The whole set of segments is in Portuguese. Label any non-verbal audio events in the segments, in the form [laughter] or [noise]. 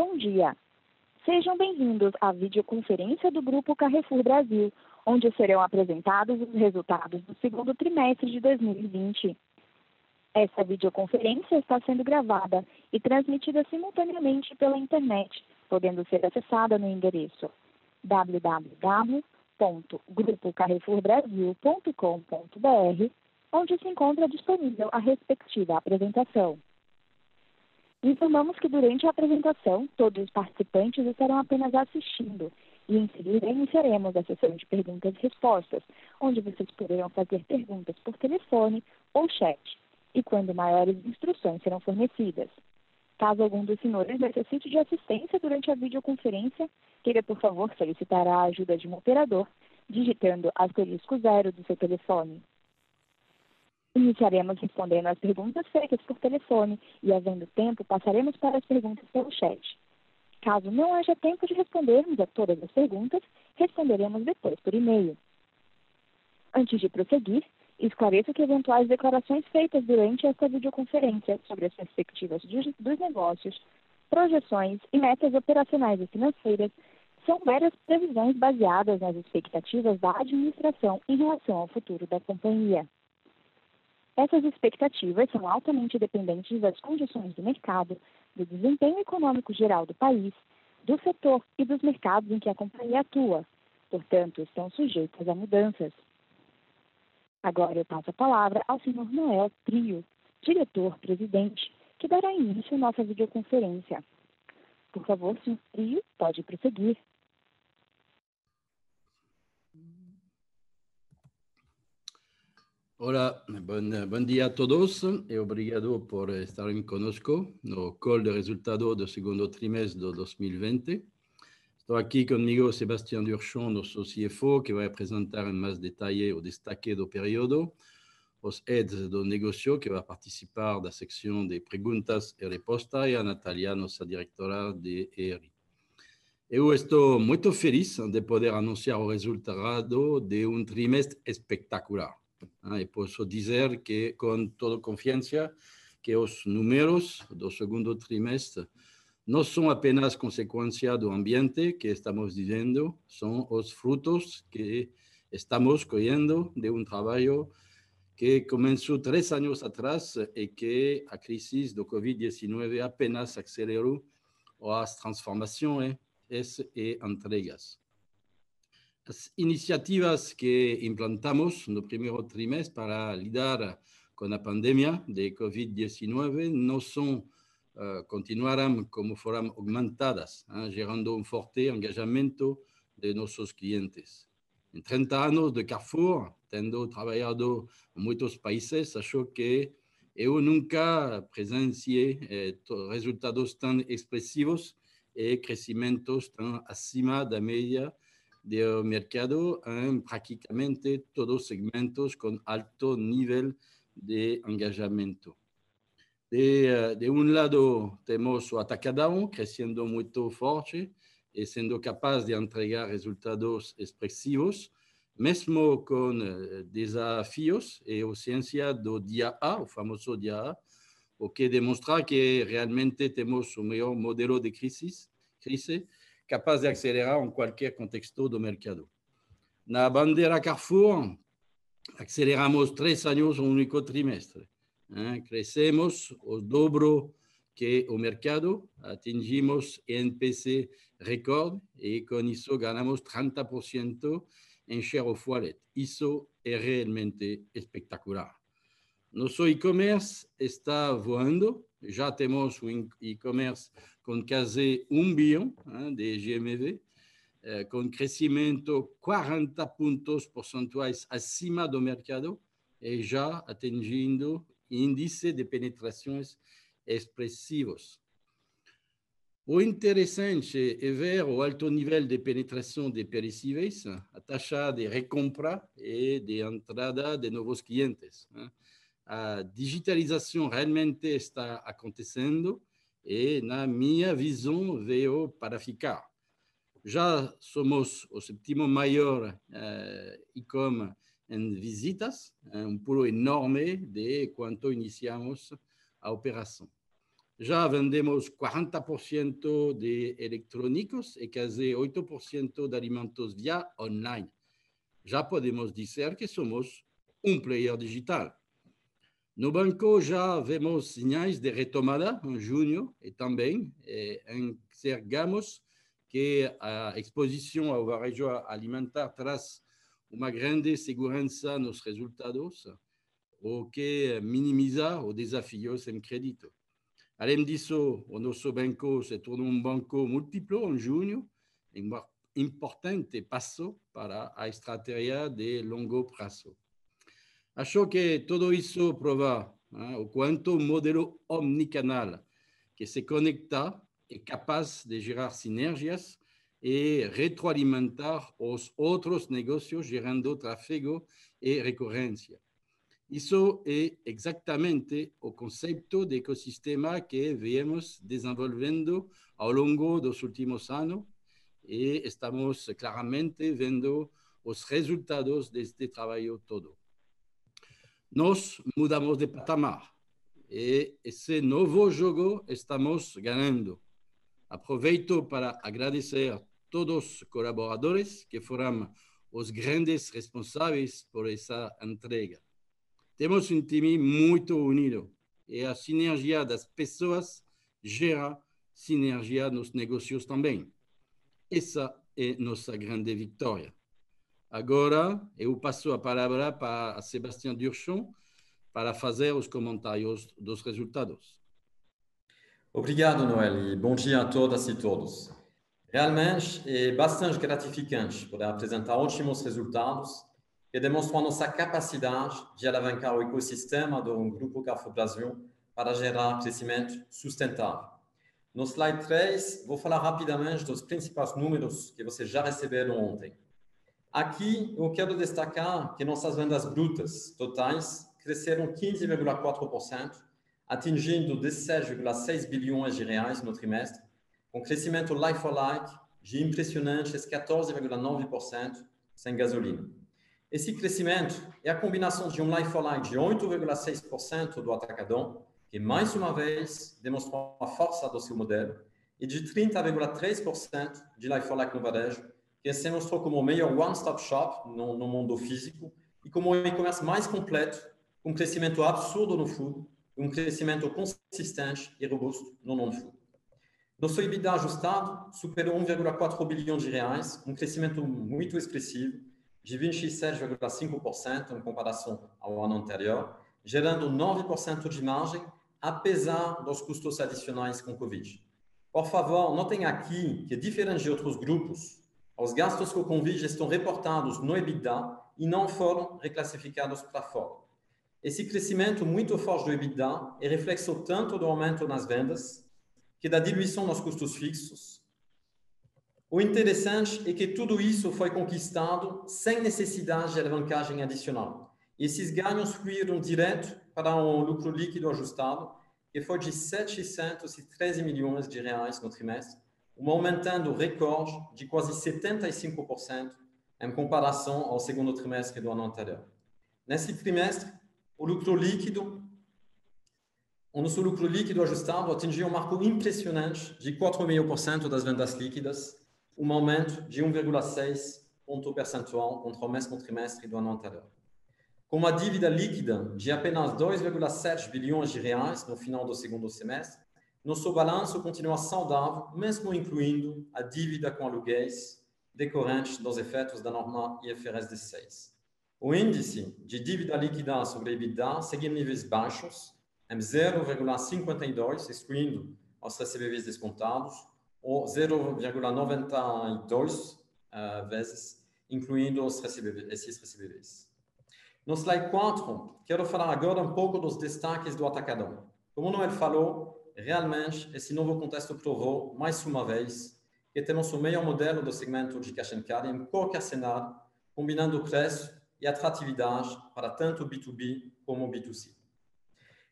Bom dia. Sejam bem-vindos à videoconferência do Grupo Carrefour Brasil, onde serão apresentados os resultados do segundo trimestre de 2020. Essa videoconferência está sendo gravada e transmitida simultaneamente pela internet, podendo ser acessada no endereço www.grupocarrefourbrasil.com.br, onde se encontra disponível a respectiva apresentação. Informamos que durante a apresentação, todos os participantes estarão apenas assistindo e em seguida iniciaremos a sessão de perguntas e respostas, onde vocês poderão fazer perguntas por telefone ou chat, e quando maiores instruções serão fornecidas. Caso algum dos senhores necessite de assistência durante a videoconferência, queira, por favor, solicitar a ajuda de um operador, digitando asterisco zero do seu telefone. Iniciaremos respondendo às perguntas feitas por telefone e, havendo tempo, passaremos para as perguntas pelo chat. Caso não haja tempo de respondermos a todas as perguntas, responderemos depois por e-mail. Antes de prosseguir, esclareço que eventuais declarações feitas durante esta videoconferência sobre as perspectivas dos negócios, projeções e metas operacionais e financeiras são meras previsões baseadas nas expectativas da administração em relação ao futuro da companhia. Essas expectativas são altamente dependentes das condições do mercado, do desempenho econômico geral do país, do setor e dos mercados em que a companhia atua, portanto, estão sujeitas a mudanças. Agora eu passo a palavra ao senhor Noel Trio, diretor-presidente, que dará início à nossa videoconferência. Por favor, senhor Trio, pode prosseguir. Hola, buen, buen, día a todos e obrigado por estar conosco no call de resultado do segundo trimestre de 2020. Estou aqui comigo Sebastián Durchon, nosso CFO, que vai apresentar em mais detalhe o destaque do período, os heads do negócio, que vai participar da secção de perguntas e respostas, e a Natalia, nossa diretora de ERI. Eu estou muito feliz de poder anunciar o resultado de um trimestre espetacular. E posso dizer que, com toda confiança, que os números do segundo trimestre não são apenas consequência do ambiente que estamos vivendo, são os frutos que estamos colhendo de um trabalho que começou três anos atrás e que a crise do Covid-19 apenas acelerou as transformações e entregas. As iniciativas que implantamos no primeiro trimestre para lidar com a pandemia de Covid-19 não são, uh, continuarão como foram aumentadas, hein, gerando um forte engajamento de nossos clientes. Em 30 anos de Carrefour, tendo trabalhado em muitos países, acho que eu nunca presenciei eh, resultados tão expressivos e crescimentos tão acima da média del mercado en prácticamente todos segmentos con alto nivel de engajamiento. De, de un lado, tenemos o Atacadão creciendo muy fuerte y siendo capaz de entregar resultados expresivos, mesmo con uh, desafíos e ausencia do dia A, o famoso dia A, o que demonstra que realmente temos o melhor modelo de crisis, crise capaz de acelerar em qualquer contexto do mercado. Na bandeira Carrefour, aceleramos três anos um único trimestre. Hein? Crescemos o dobro que o mercado, atingimos NPC recorde e com isso ganhamos 30% em share of wallet. Isso é realmente espetacular. Nosso e-commerce está voando, já temos um e-commerce com quase um bilhão hein, de GMV, eh, com crescimento 40 pontos percentuais acima do mercado e já atingindo índice de penetrações expressivos. O interessante é ver o alto nível de penetração de perecíveis, a taxa de recompra e de entrada de novos clientes. A digitalização realmente está acontecendo e, na minha visão, veio para ficar. Já somos o sétimo maior uh, e-com em visitas, um pulo enorme de quando iniciamos a operação. já vendemos 40% de eletrônicos e quase 8% de alimentos via online. Já podemos dizer que somos um player digital. No banco já vemos sinais de retomada em junho e também eh, enxergamos que a exposição ao varejo alimentar traz uma grande segurança nos resultados, o que minimiza os desafios em crédito. Além disso, o nosso banco se tornou um banco múltiplo em junho, um importante passo para a estratégia de longo prazo. Acho que todo isso prova o quanto o modelo omnicanal que se conecta é capaz de gerar sinergias e retroalimentar os outros negócios, gerando tráfego e recorrência. Isso é exatamente o conceito de ecossistema que viemos desenvolvendo ao longo dos últimos anos e estamos claramente vendo os resultados deste trabalho todo. Nós mudamos de patamar e esse novo jogo estamos ganhando. Aproveito para agradecer a todos os colaboradores que foram os grandes responsáveis por essa entrega. Temos um time muito unido e a sinergia das pessoas gera sinergia nos negócios também. Essa é nossa grande vitória. Agora eu passo a palavra para Sebastião Durchon para fazer os comentários dos resultados. Obrigado, Noel, e bom dia a todas e todos. Realmente é bastante gratificante poder apresentar ótimos resultados que demonstram nossa capacidade de alavancar o ecossistema do Grupo Carrefour Brasil para gerar crescimento sustentável. No slide 3, vou falar rapidamente dos principais números que vocês já receberam ontem. Aqui, eu quero destacar que nossas vendas brutas totais cresceram 15,4%, atingindo 17,6 bilhões de reais no trimestre, com crescimento like-for-like de impressionantes 14,9% sem gasolina. Esse crescimento é a combinação de um like-for-like de 8,6% do Atacadão, que mais uma vez demonstrou a força do seu modelo, e de 30,3% de like-for-like no varejo, que se mostrou como o melhor one-stop shop no, no, mundo físico e como o e-commerce mais completo, com crescimento absurdo no food, um crescimento consistente e robusto no non-food. Nosso EBITDA ajustado superou 1,4 bilhão de reais, um crescimento muito expressivo, de 27,5% em comparação ao ano anterior, gerando 9% de margem, apesar dos custos adicionais com Covid. Por favor, notem aqui que, diferente de outros grupos, os gastos com Covid estão reportados no EBITDA e não foram reclassificados para fora. Esse crescimento muito forte do EBITDA é reflexo tanto do aumento nas vendas que da diluição nos custos fixos, o interessante é que tudo isso foi conquistado sem necessidade de alavancagem adicional. Esses ganhos fluíram direto para um lucro líquido ajustado, que foi de 713 milhões de reais no trimestre, um aumentando recorde de quase 75% em comparação ao segundo trimestre do ano anterior. Nesse trimestre, o lucro líquido, o nosso lucro líquido ajustado atingiu um marco impressionante de 4,5% das vendas líquidas, um aumento de 1,6 ponto percentual contra o mesmo trimestre do ano anterior. Com uma dívida líquida de apenas 2,7 bilhões de reais no final do segundo semestre, nosso balanço continua saudável, mesmo incluindo a dívida com aluguéis decorrentes dos efeitos da norma IFRS 16. O índice de dívida líquida sobre EBITDA segue em níveis baixos, em 0,52, excluindo os recebíveis descontados, ou 0,92 uh, vezes, incluindo os recebíveis, esses recebíveis. No slide 4, quero falar agora um pouco dos destaques do Atacadão. Como o Noel falou, realmente esse novo contexto provou, mais uma vez, que temos o melhor modelo do segmento de cash and carry em qualquer cenário, combinando preço e atratividade para tanto B2B como B2C.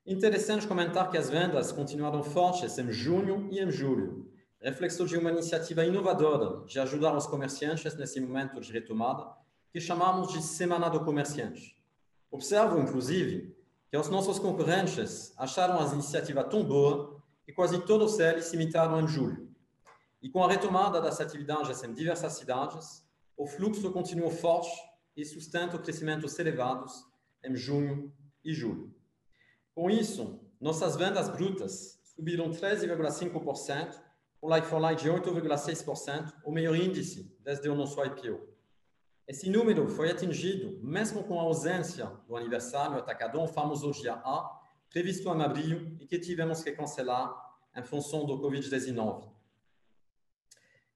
Interessante comentar que as vendas continuaram fortes em junho e em julho, reflexo de uma iniciativa inovadora de ajudar os comerciantes nesse momento de retomada, que chamamos de Semana do Comerciante. Observo, inclusive, que os nossos concorrentes acharam a iniciativa tão boa e quase todos eles se imitaram em julho. E com a retomada das atividades em diversas cidades, o fluxo continuou forte e sustenta crescimentos elevados em junho e julho. Com isso, nossas vendas brutas subiram 13,5%, com like-for-like de 8,6%, o maior índice desde o nosso IPO. Esse número foi atingido mesmo com a ausência do aniversário atacadão, famoso dia A, previsto em abril e que tivemos que cancelar em função do Covid-19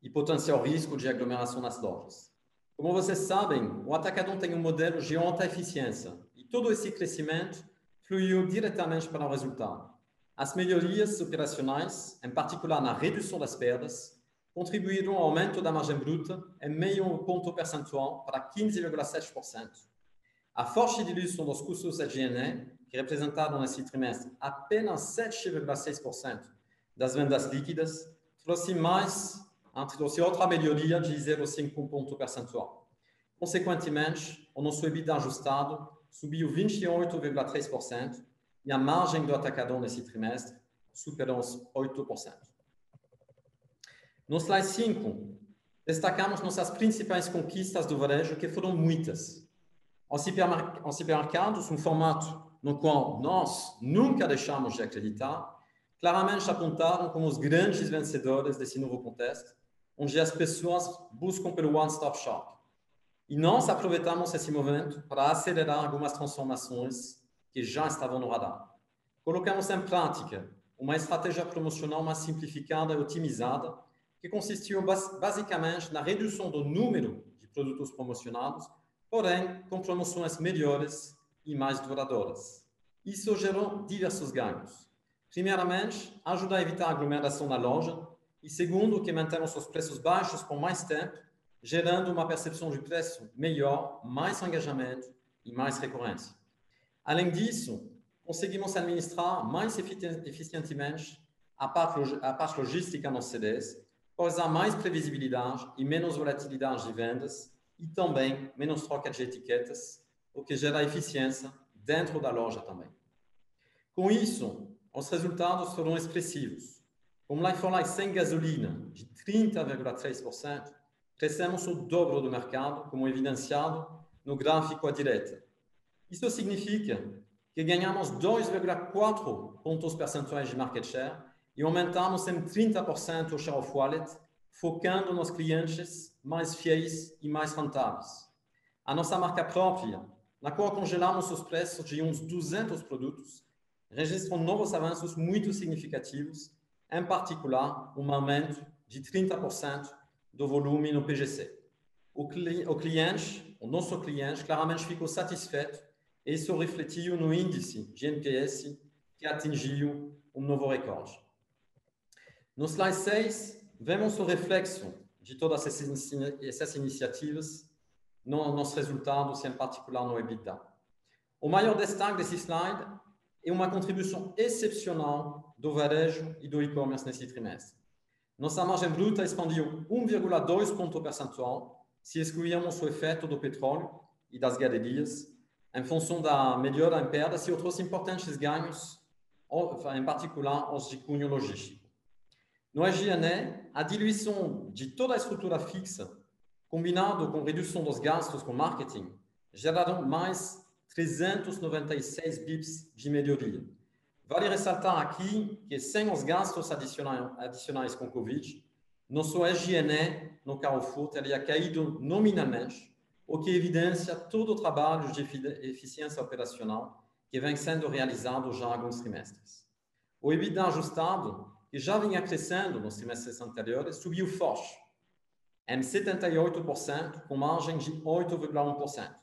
e potencial risco de aglomeração nas lojas. Como vocês sabem, o Atacadão tem um modelo de alta eficiência e todo esse crescimento fluiu diretamente para o resultado. As melhorias operacionais, em particular na redução das perdas, contribuíram ao aumento da margem bruta em meio ponto percentual para 15,7%. A forte diluição dos custos higiene, que representaram nesse trimestre apenas 7,6% das vendas líquidas, trouxe mais trouxe outra melhoria de 0,5 ponto percentual. Consequentemente, o nosso EBITDA ajustado subiu 28,3% e a margem do atacadão nesse trimestre superou os 8%. No slide 5, destacamos nossas principais conquistas do varejo, que foram muitas. Aos supermercados, um formato no qual nós nunca deixamos de acreditar, claramente apontaram como os grandes vencedores desse novo contexto, onde as pessoas buscam pelo one-stop shop. E nós aproveitamos esse momento para acelerar algumas transformações que já estavam no radar. Colocamos em prática uma estratégia promocional mais simplificada e otimizada, que consistiu basicamente na redução do número de produtos promocionados, porém com promoções melhores e mais duradouras. Isso gerou diversos ganhos. Primeiramente, ajuda a evitar a aglomeração na loja, e segundo, que mantemos os preços baixos por mais tempo, gerando uma percepção de preço melhor, mais engajamento e mais recorrência. Além disso, conseguimos administrar mais eficientemente a parte, a parte logística nos CDs, pois há mais previsibilidade e menos volatilidade de vendas e também menos troca de etiquetas, o que gera eficiência dentro da loja também. Com isso, os resultados foram expressivos. Com like-for-like sem gasolina de 30,3%, crescemos o dobro do mercado, como evidenciado no gráfico à direita. Isso significa que ganhamos 2,4 pontos percentuais de market share e aumentamos em 30% o share of wallet, focando nos clientes mais fiéis e mais rentáveis. A nossa marca própria, na qual congelamos os preços de uns 200 produtos, registrou novos avanços muito significativos, em particular um aumento de 30% do volume no PGC. O, cli o cliente, o nosso cliente, claramente ficou satisfeito e isso refletiu no índice de NPS que atingiu um novo recorde. No slide 6, vemos o reflexo de todas essas iniciativas nos resultados, em particular no EBITDA. O maior destaque desse slide é uma contribuição excepcional do varejo e do e-commerce nesse trimestre. Nossa margem bruta expandiu 1,2 ponto percentual se excluirmos o efeito do petróleo e das galerias, em função da melhora em perdas e outros importantes ganhos, em particular os de cunho logístico. No SG&A, a diluição de toda a estrutura fixa, combinado com redução dos gastos com marketing, geraram mais 396 bips de melhoria. Vale ressaltar aqui que sem os gastos adicionais, adicionais com Covid, nosso SG&A no Carrefour teria caído nominalmente o que evidencia todo o trabalho de eficiência operacional que vem sendo realizado já há alguns trimestres. O EBITDA ajustado, que já vinha crescendo nos trimestres anteriores, subiu forte, em 78%, com margem de 8,1%.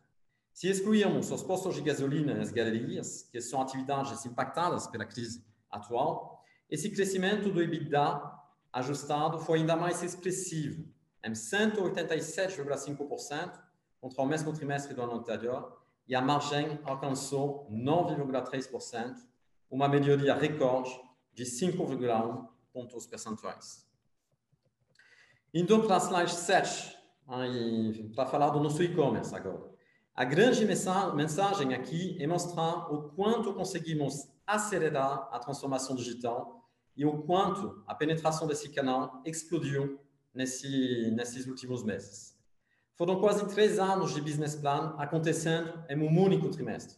Se excluirmos os postos de gasolina e as galerias, que são atividades impactadas pela crise atual, esse crescimento do EBITDA ajustado foi ainda mais expressivo, em 187,5%, contra o mesmo trimestre do ano anterior e a margem alcançou 9,3%, uma melhoria recorde de 5,1 pontos percentuais. Indo para a slide 7, para falar do nosso e-commerce agora. A grande mensagem aqui é mostrar o quanto conseguimos acelerar a transformação digital e o quanto a penetração desse canal explodiu nesse, nesses últimos meses. Foram quase três anos de business plan acontecendo em um único trimestre.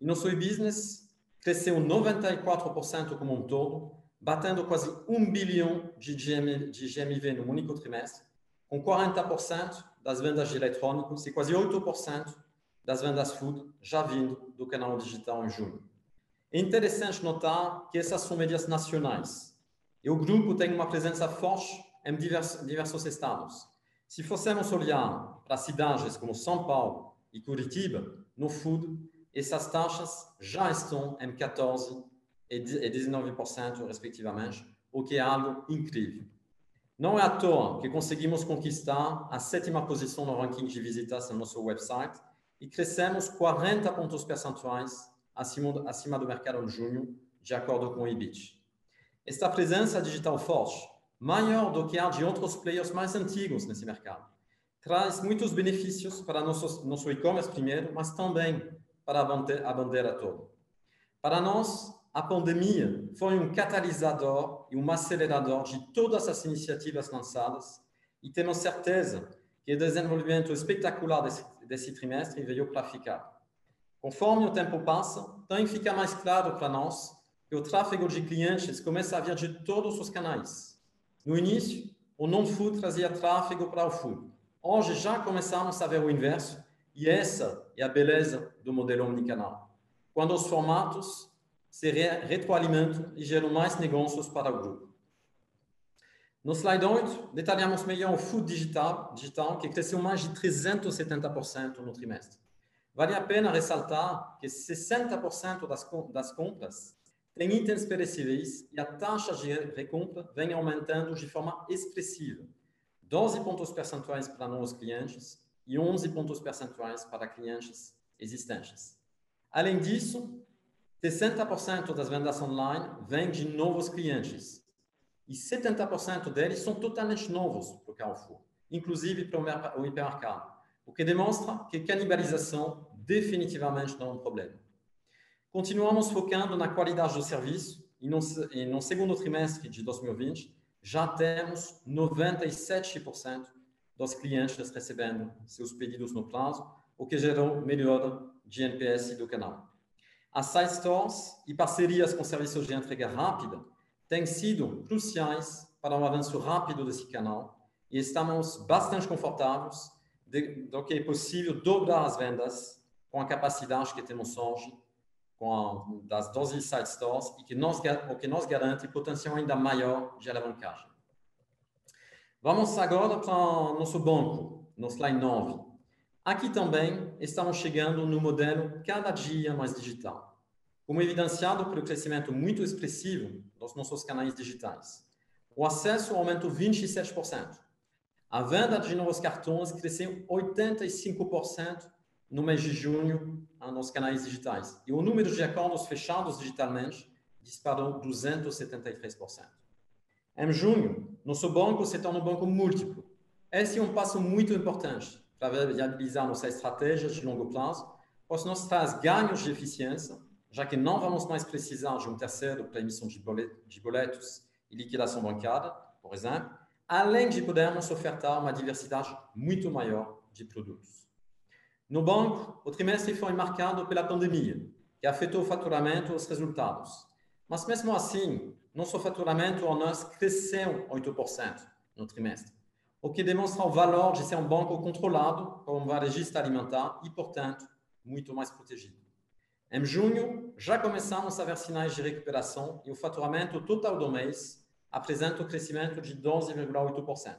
E nosso business cresceu 94% como um todo, batendo quase um bilhão de, GM, de GMV no único trimestre, com 40% das vendas de eletrônicos e quase 8% das vendas food já vindo do canal digital em junho. É interessante notar que essas são médias nacionais e o grupo tem uma presença forte em diversos, diversos estados. Se fossemos olhar para cidades como São Paulo e Curitiba, no food, essas taxas já estão em 14% e 19%, respectivamente, o que é algo incrível. Não é à toa que conseguimos conquistar a sétima posição no ranking de visitas no nosso website e crescemos 40 pontos percentuais acima, do mercado em junho, de acordo com o EBIT. Esta presença digital forte, maior do que a de outros players mais antigos nesse mercado, traz muitos benefícios para nosso, nosso e-commerce primeiro, mas também para a bandeira toda. Para nós, a pandemia foi um catalisador e um acelerador de todas as iniciativas lançadas e temos certeza que o desenvolvimento espetacular desse, desse trimestre veio para ficar. Conforme o tempo passa, também fica mais claro para nós que o tráfego de clientes começa a vir de todos os canais. No início, o non-food trazia tráfego para o food. Hoje já começamos a ver o inverso, e essa é a beleza do modelo omnicanal. Quando os formatos se retroalimentam e geram mais negócios para o grupo. No slide 8, detalhamos melhor o food digital, digital que cresceu mais de 370% no trimestre. Vale a pena ressaltar que 60% das, das compras têm itens perecíveis e a taxa de recompra vem aumentando de forma expressiva. 12 pontos percentuais para novos clientes e 11 pontos percentuais para clientes existentes. Além disso, 60% das vendas online vêm de novos clientes, e 70% deles são totalmente novos para o Carrefour, inclusive para o hipermercado, o que demonstra que canibalização definitivamente não é um problema. Continuamos focando na qualidade do serviço e no, e no segundo trimestre de 2020 já temos 97% dos clientes recebendo seus pedidos no prazo, o que gerou melhora de NPS do canal. As side stores e parcerias com serviços de entrega rápida têm sido cruciais para o avanço rápido desse canal e estamos bastante confortáveis de, do que é possível dobrar as vendas com a capacidade que temos hoje com a, das 12 site stores e que nos, o que nos garante potencial ainda maior de alavancagem. Vamos agora para nosso banco, no slide 9. Aqui também estamos chegando no modelo cada dia mais digital como evidenciado pelo crescimento muito expressivo dos nossos canais digitais. O acesso aumentou 27%. A venda de novos cartões cresceu 85% no mês de junho nos canais digitais. E o número de acordos fechados digitalmente disparou 273%. Em junho, nosso banco se torna um banco múltiplo. Esse é um passo muito importante para viabilizar nossa estratégia de longo prazo, pois nos traz ganhos de eficiência já que não vamos mais precisar de um terceiro para emissão de boletos e liquidação bancária, por exemplo, além de podermos ofertar uma diversidade muito maior de produtos. No banco, o trimestre foi marcado pela pandemia, que afetou o faturamento e os resultados. Mas mesmo assim, nosso faturamento ao nós cresceu 8% no trimestre, o que demonstra o valor de ser um banco controlado por um varejista alimentar e, portanto, muito mais protegido. Em junho, já começamos a ver sinais de recuperação e o faturamento total do mês apresenta um crescimento de 12,8%.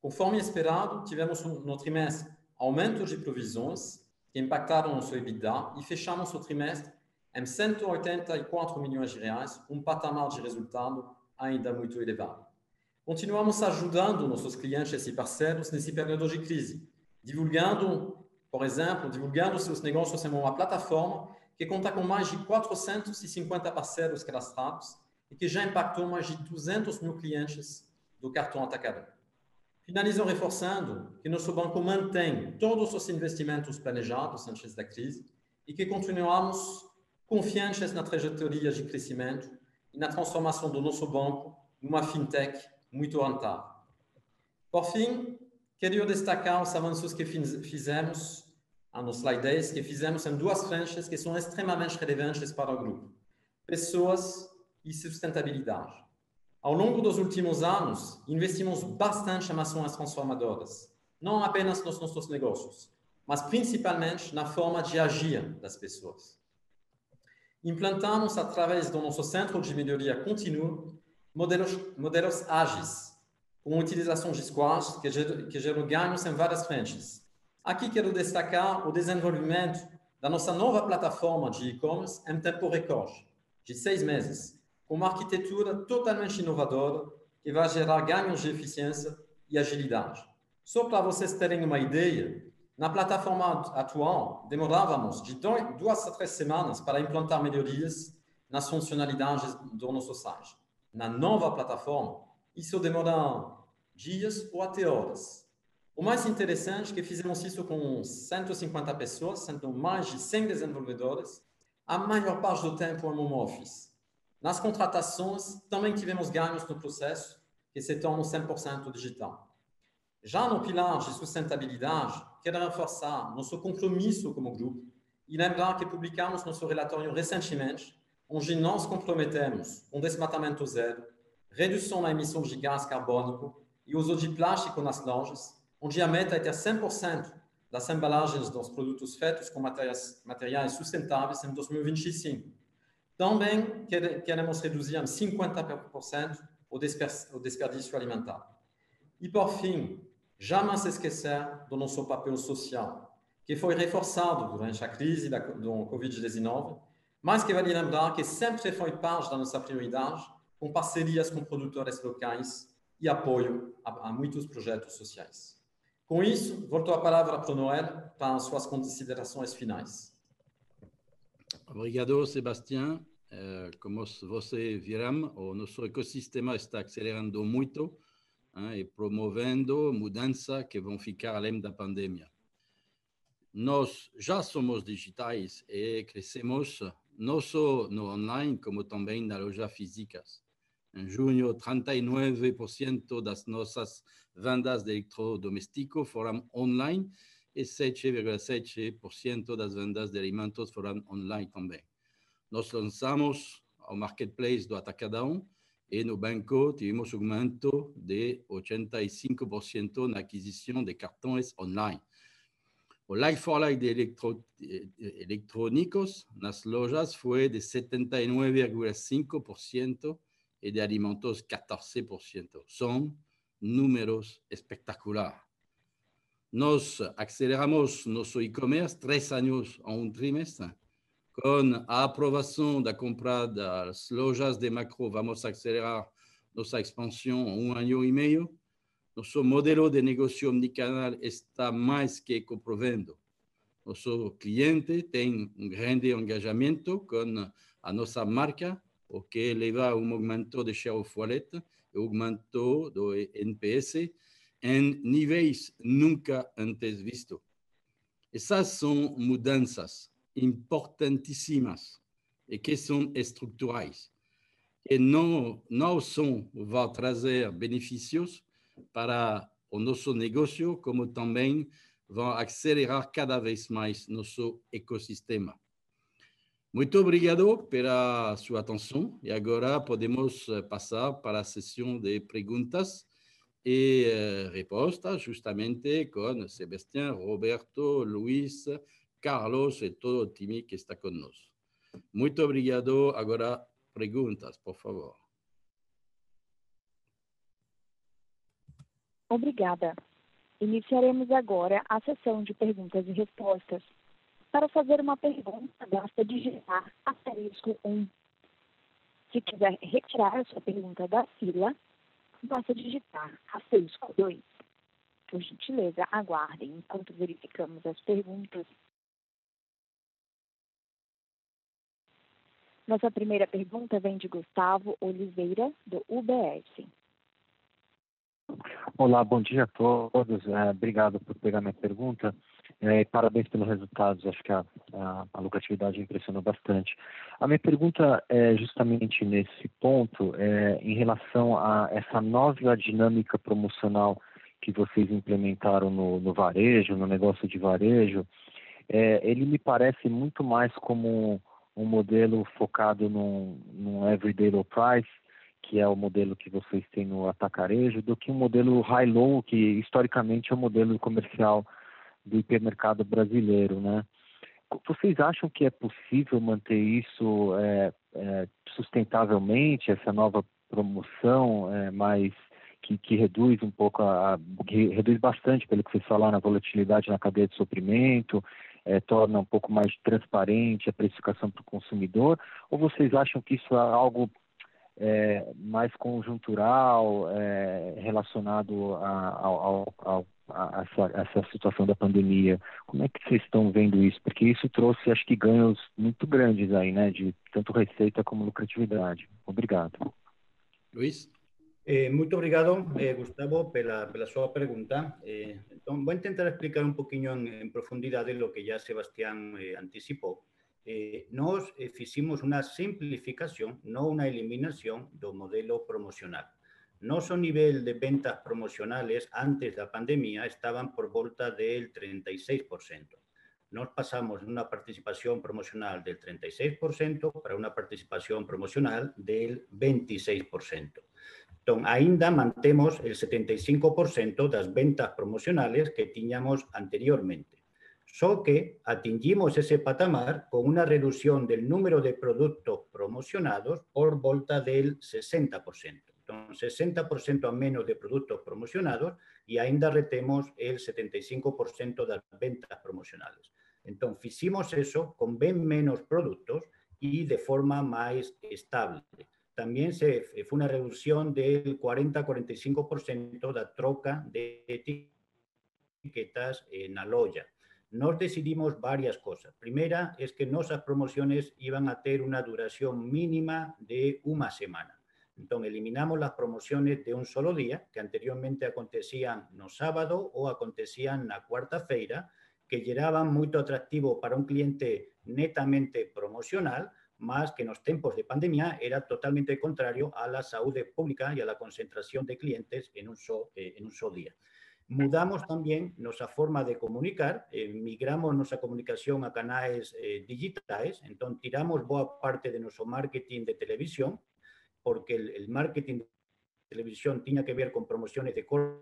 Conforme esperado, tivemos no trimestre aumento de provisões que impactaram nosso EBITDA e fechamos o trimestre em 184 milhões de reais, um patamar de resultado ainda muito elevado. Continuamos ajudando nossos clientes e parceiros nesse período de crise, divulgando por exemplo, divulgando seus negócios em uma plataforma que conta com mais de 450 parceiros cadastrados e que já impactou mais de 200 mil clientes do cartão atacado. Finalizo reforçando que nosso banco mantém todos os investimentos planejados antes da crise e que continuamos confiantes na trajetória de crescimento e na transformação do nosso banco numa fintech muito rentável. Por fim, queria destacar os avanços que fizemos, no slide 10, que fizemos em duas frentes que são extremamente relevantes para o grupo: pessoas e sustentabilidade. Ao longo dos últimos anos, investimos bastante em ações transformadoras, não apenas nos nossos negócios, mas principalmente na forma de agir das pessoas. Implantamos, através do nosso Centro de Melhoria Contínua, modelos, modelos ágeis, com utilização de squads que, ger, que geram ganhos em várias frentes. Aqui quero destacar o desenvolvimento da nossa nova plataforma de e-commerce em tempo recorde, de seis meses, com uma arquitetura totalmente inovadora que vai gerar ganhos de eficiência e agilidade. Só para vocês terem uma ideia, na plataforma atual, demorávamos de duas a três semanas para implantar melhorias nas funcionalidades do nosso site. Na nova plataforma, isso demora dias ou até horas. O mais interessante é que fizemos isso com 150 pessoas, sendo mais de 100 desenvolvedores, a maior parte do tempo em home office. Nas contratações, também tivemos ganhos no processo, que se tornam 100% digital. Já no pilar de sustentabilidade, quero reforçar nosso compromisso como grupo e lembrar que publicamos nosso relatório recentemente, onde nós comprometemos com desmatamento zero, redução na emissão de gás carbônico e uso de plástico nas lojas, onde a meta é ter 100% das embalagens dos produtos feitos com materiais, materiais sustentáveis em 2025 também queremos reduzir em 50% o desperdício alimentar. E, por fim, jamais esquecer do nosso papel social, que foi reforçado durante a crise da, do Covid-19, mas que vale lembrar que sempre foi parte da nossa prioridade, com parcerias com produtores locais e apoio a, a muitos projetos sociais. Com isso, volto a palavra para o Noel para suas considerações finais. Obrigado, Sebastião. Uh, como você viram, o nosso ecossistema está acelerando muito hein, e promovendo mudanças que vão ficar além da pandemia. Nós já somos digitais e crescemos não só no online, como também nas lojas físicas. Em junho, 39% das nossas vendas de eletrodomésticos foram online e 7,7% das vendas de alimentos foram online também. Nós lançamos ao marketplace do Atacadão e no banco tivemos um aumento de 85% na aquisição de cartões online. O like-for-like de electro, eletrônicos nas lojas foi de 79,5% e de alimentos 14%. São números espetaculares. Nós aceleramos nosso e-commerce três anos a um trimestre. Com a aprovação da compra das lojas de macro, vamos acelerar nossa expansão a um ano e meio. Nosso modelo de negócio omnicanal está mais que comprovando. Nosso cliente tem um grande engajamento com a nossa marca, o que leva a um aumento de share of wallet e aumento do NPS em níveis nunca antes vistos. Essas são mudanças importantíssimas e que são estruturais. E não, não só vão trazer benefícios para o nosso negócio, como também vão acelerar cada vez mais nosso ecossistema. Muito obrigado pela sua atenção e agora podemos passar para a sessão de perguntas e uh, respostas, justamente com Sebastião, Roberto, Luís, Carlos e todo o time que está conosco. Muito obrigado. Agora, perguntas, por favor. Obrigada. Iniciaremos agora a sessão de perguntas e respostas. Para fazer uma pergunta, basta digitar asterisco 1. Se quiser retirar a sua pergunta da fila, basta digitar asterisco 2. Por gentileza, aguardem enquanto verificamos as perguntas. Nossa primeira pergunta vem de Gustavo Oliveira, do UBS. Olá, bom dia a todos. É, obrigado por pegar minha pergunta. É, parabéns pelos resultados, acho que a, a, a, lucratividade impressionou bastante. A minha pergunta é justamente nesse ponto, é, em relação a essa nova dinâmica promocional que vocês implementaram no, no varejo, no negócio de varejo, é, ele me parece muito mais como um modelo focado num, num everyday low price, que é o modelo que vocês têm no atacarejo, do que um modelo high-low, que historicamente é o modelo comercial do hipermercado brasileiro, né? Vocês acham que é possível manter isso é, é, sustentavelmente, essa nova promoção é, mais que, que, reduz um pouco a, que reduz bastante pelo que vocês falaram a volatilidade na cadeia de suprimento, é, torna um pouco mais transparente a precificação para o consumidor? Ou vocês acham que isso é algo é, mais conjuntural, é, relacionado a, ao, a, essa, essa, situação da pandemia. Como é que vocês estão vendo isso? Porque isso trouxe, acho que, ganhos muito grandes aí, né? De tanto receita como lucratividade. Obrigado. Luiz? Eh, muito obrigado, eh, Gustavo, pela, pela sua pergunta. Eh, então, vou tentar explicar um pouquinho em, em profundidade o que já Sebastián eh, anticipou. Eh, nos hicimos una simplificación, no una eliminación del modelo promocional. Nuestro nivel de ventas promocionales antes de la pandemia estaban por volta del 36%. Nos pasamos de una participación promocional del 36% para una participación promocional del 26%. Entonces, ainda mantemos el 75% de las ventas promocionales que teníamos anteriormente. Só que atingimos ese patamar con una reducción del número de productos promocionados por volta del 60%. Entonces, 60% a menos de productos promocionados y ainda retemos el 75% de las ventas promocionales. Entonces, hicimos eso con bien menos productos y de forma más estable. También se, fue una reducción del 40-45% de la troca de etiquetas en la loya nos decidimos varias cosas. Primera es que nuestras promociones iban a tener una duración mínima de una semana. Entonces, eliminamos las promociones de un solo día, que anteriormente acontecían no sábado o acontecían la cuarta feira, que llegaban muy atractivo para un cliente netamente promocional, más que en los tiempos de pandemia era totalmente contrario a la salud pública y a la concentración de clientes en un, eh, en un solo día. Mudamos también nuestra forma de comunicar, eh, migramos nuestra comunicación a canales eh, digitales, entonces tiramos boa parte de nuestro marketing de televisión, porque el, marketing de televisión tenía que ver con promociones de corta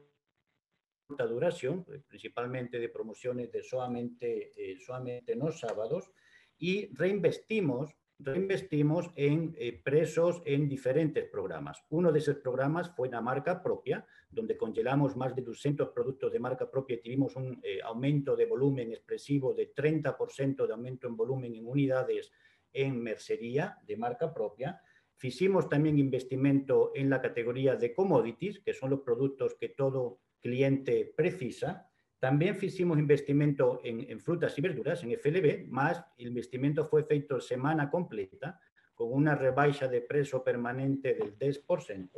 duración, eh, principalmente de promociones de solamente, solamente los sábados, y reinvestimos reinvestimos en eh, presos en diferentes programas. Uno de esos programas fue la marca propia, donde congelamos más de 200 productos de marca propia y tuvimos un eh, aumento de volumen expresivo de 30% de aumento en volumen en unidades en mercería de marca propia. Hicimos también investimento en la categoría de commodities, que son los productos que todo cliente precisa, también hicimos investimento en, frutas y verduras, en FLB, más el investimento fue feito semana completa, con una rebaixa de precio permanente del 10%,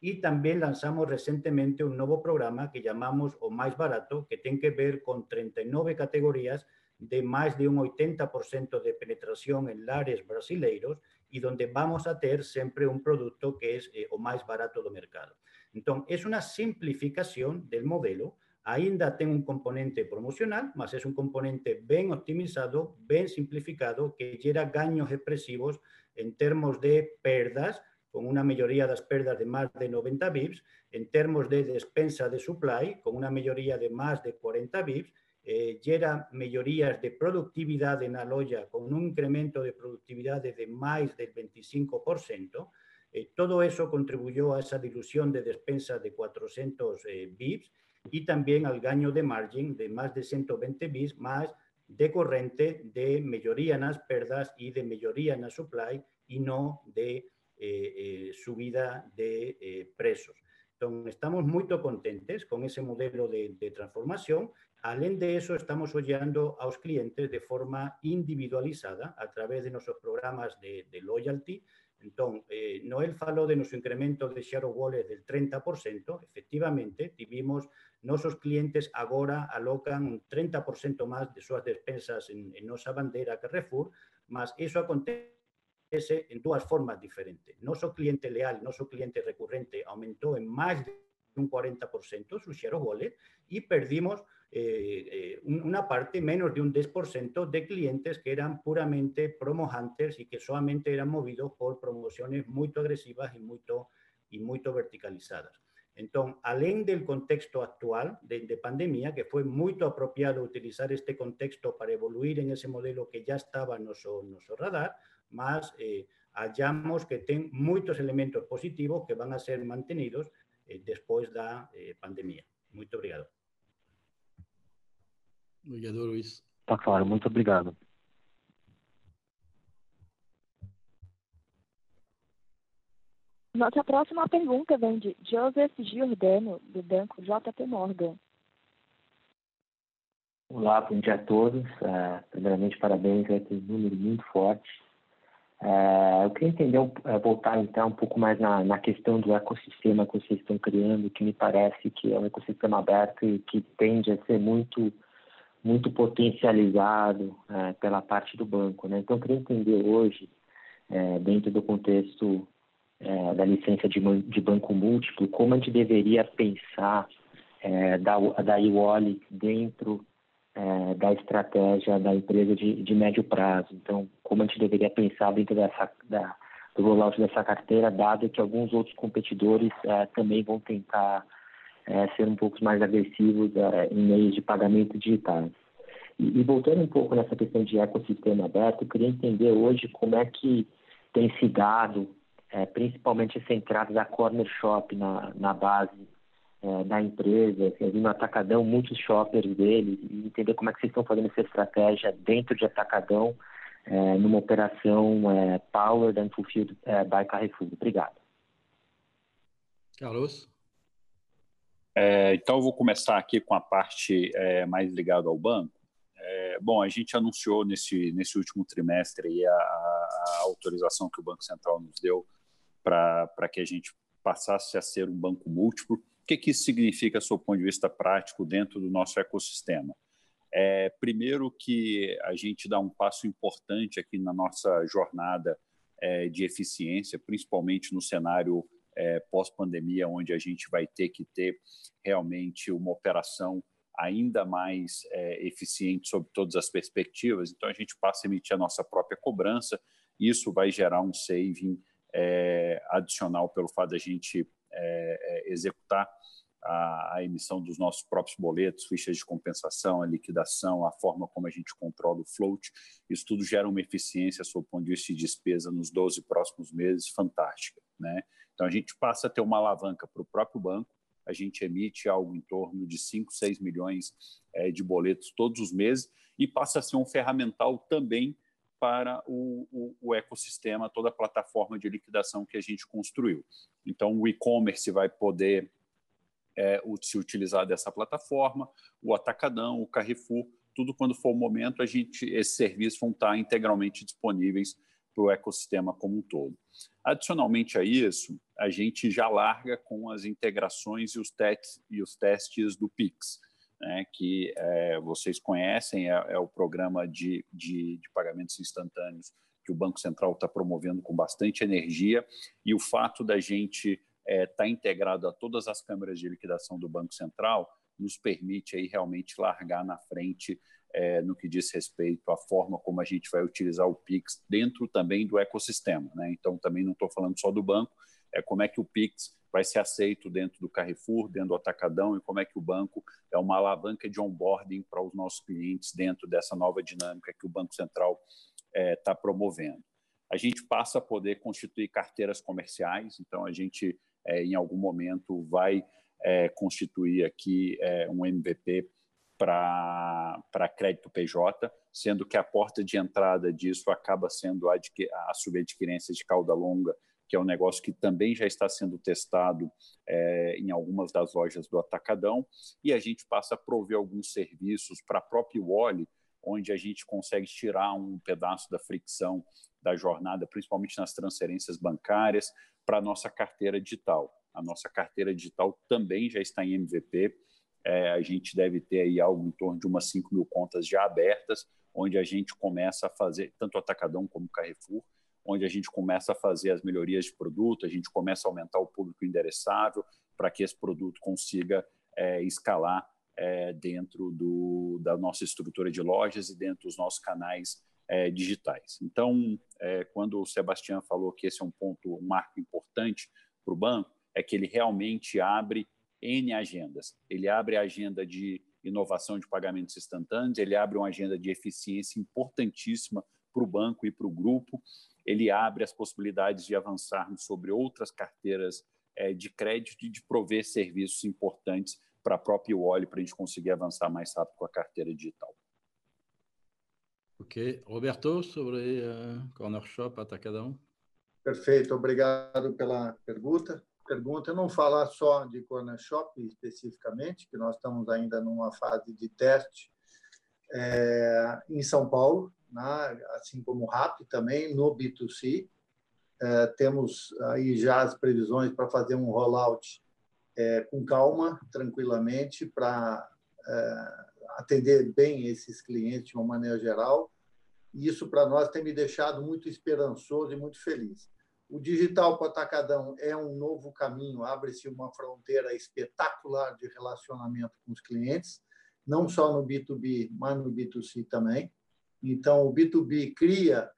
y también lanzamos recientemente un nuevo programa que llamamos O Más Barato, que tiene que ver con 39 categorías de más de un 80% de penetración en lares brasileiros y donde vamos a tener siempre un producto que es eh, o más barato del mercado. Entonces, es una simplificación del modelo ainda ten un componente promocional, mas es un componente ben optimizado, ben simplificado, que gera gaños expresivos en termos de perdas, con una mayoría das perdas de máis de 90 bips, en termos de despensa de supply, con una mayoría de máis de 40 bips, eh, gera de productividade na loja con un incremento de productividade de máis del 25%, eh, todo eso contribuyó a esa dilución de despensa de 400 eh, bips y también al gaño de margin de más de 120 bits más de corriente de mayoría en las perdas y de mayoría en la supply y no de eh, eh, subida de eh, precios. Entonces, estamos muy contentes con ese modelo de, transformación. Além de eso, estamos oyendo a los clientes de forma individualizada a través de nuestros programas de, de loyalty, entonces, eh, Noel faló de nuestro incremento de share of wallet del 30%. Efectivamente, tuvimos Nuestros clientes ahora alocan un 30% más de sus despensas en, en bandera Carrefour, más eso acontece en dos formas diferentes. Nuestro cliente leal, nuestro cliente recurrente aumentó en más de un 40% su share of wallet y perdimos eh, eh, una parte, menos de un 10% de clientes que eran puramente promo hunters y que solamente eran movidos por promociones muy agresivas y muy verticalizadas. Entonces, além del contexto actual de, de, pandemia, que fue muy apropiado utilizar este contexto para evoluir en ese modelo que ya estaba en nuestro, nuestro radar, más eh, hallamos que tienen muchos elementos positivos que van a ser mantenidos eh, después de la eh, pandemia. Muy obrigado. Obrigado, Luis. Tá claro, muito obrigado. Nossa próxima pergunta vem de Joseph Giordano, do banco JP Morgan. Olá, bom dia a todos. Uh, primeiramente, parabéns a esse número muito forte. Uh, eu queria entender, uh, voltar então um pouco mais na, na, questão do ecossistema que vocês estão criando, que me parece que é um ecossistema aberto e que tende a ser muito, muito potencializado pela parte do banco. Né? Então, eu queria entender hoje, dentro do contexto é, da licença de, de, banco múltiplo, como a gente deveria pensar é, da, da e dentro é, da estratégia da empresa de, de, médio prazo. Então, como a gente deveria pensar dentro dessa, da, do rollout dessa carteira, dado que alguns outros competidores é, também vão tentar é, ser um pouco mais agressivos é, em meios de pagamento digitais. E, e voltando um pouco nessa questão de ecossistema aberto, eu queria entender hoje como é que tem se dado é, principalmente essa entrada da corner shop na, na base é, da empresa, assim, no atacadão, muitos shoppers deles, e entender como é que vocês estão fazendo essa estratégia dentro de atacadão, é, numa operação é, Powered and Fulfilled é, by Carrefour. Obrigado. Carlos? É, então, eu vou começar aqui com a parte é, mais ligada ao banco. É, bom, a gente anunciou nesse, nesse último trimestre a, a, autorização que o Banco Central nos deu para que a gente passasse a ser um banco múltiplo. O que, que isso significa, do ponto de vista prático, dentro do nosso ecossistema? É, primeiro, que a gente dá um passo importante aqui na nossa jornada é, de eficiência, principalmente no cenário é, pós-pandemia, onde a gente vai ter que ter realmente uma operação ainda mais é, eficiente sob todas as perspectivas. Então, a gente passa a emitir a nossa própria cobrança, isso vai gerar um saving é, adicional pelo fato da gente é, é, executar a, a, emissão dos nossos próprios boletos, fichas de compensação, a liquidação, a forma como a gente controla o float. Isso tudo gera uma eficiência, sob o ponto de vista de despesa, nos 12 próximos meses, fantástica. Né? Então, a gente passa a ter uma alavanca para o próprio banco, a gente emite algo em torno de 5, 6 milhões é, de boletos todos os meses e passa a ser um ferramental também para o, o, o, ecossistema, toda a plataforma de liquidação que a gente construiu. Então, o e-commerce vai poder é, se utilizar dessa plataforma, o Atacadão, o Carrefour, tudo quando for o momento, a gente, esses serviços vão estar integralmente disponíveis para o ecossistema como um todo. Adicionalmente a isso, a gente já larga com as integrações e os, e os testes do Pix né, que é, vocês conhecem, é, é o programa de, de, de, pagamentos instantâneos que o Banco Central está promovendo com bastante energia, e o fato da gente estar é, tá integrado a todas as câmeras de liquidação do Banco Central nos permite aí realmente largar na frente é, no que diz respeito à forma como a gente vai utilizar o Pix dentro também do ecossistema. Né? Então, também não estou falando só do banco, é como é que o Pix vai ser aceito dentro do Carrefour, dentro do Atacadão e como é que o banco é uma alavanca de onboarding para os nossos clientes dentro dessa nova dinâmica que o Banco Central está é, tá promovendo. A gente passa a poder constituir carteiras comerciais, então a gente, é, em algum momento, vai é, constituir aqui é, um MVP para crédito PJ, sendo que a porta de entrada disso acaba sendo a, a subadquirência de cauda longa que é um negócio que também já está sendo testado é, em algumas das lojas do Atacadão, e a gente passa a prover alguns serviços para a própria Wally, onde a gente consegue tirar um pedaço da fricção da jornada, principalmente nas transferências bancárias, para a nossa carteira digital. A nossa carteira digital também já está em MVP, é, a gente deve ter aí algo em torno de umas 5 mil contas já abertas, onde a gente começa a fazer, tanto Atacadão como Carrefour, onde a gente começa a fazer as melhorias de produto, a gente começa a aumentar o público endereçável para que esse produto consiga é, escalar é, dentro do, da nossa estrutura de lojas e dentro dos nossos canais é, digitais. Então, é, quando o Sebastião falou que esse é um ponto, um marco importante para o banco, é que ele realmente abre N agendas. Ele abre a agenda de inovação de pagamentos instantâneos, ele abre uma agenda de eficiência importantíssima para o banco e para o grupo, ele abre as possibilidades de avançarmos sobre outras carteiras é, de crédito e de prover serviços importantes para a própria Wally para a gente conseguir avançar mais rápido com a carteira digital. Ok. Roberto, sobre uh, Corner Shop, Atacadão. Perfeito, obrigado pela pergunta. Pergunta, não falar só de Corner Shop especificamente, que nós estamos ainda numa fase de teste é, em São Paulo, né, assim como o RAP também, no B2C. É, temos aí já as previsões para fazer um rollout é, com calma, tranquilamente, para é, atender bem esses clientes de uma maneira geral. E isso, para nós, tem me deixado muito esperançoso e muito feliz. O digital para o atacadão é um novo caminho, abre-se uma fronteira espetacular de relacionamento com os clientes, não só no B2B, mas no B2C também. Então, o B2B cria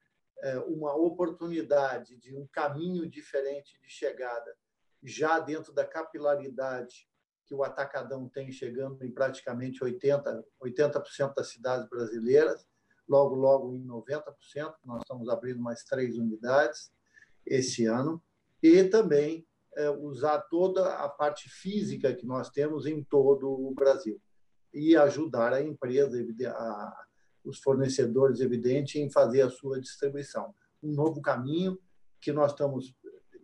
é, uma oportunidade de um caminho diferente de chegada já dentro da capilaridade que o atacadão tem, chegando em praticamente 80%, 80 das cidades brasileiras, logo, logo em 90%, nós estamos abrindo mais três unidades esse ano, e também é, usar toda a parte física que nós temos em todo o Brasil e ajudar a empresa, a, os fornecedores, evidente, em fazer a sua distribuição. Um novo caminho que nós estamos,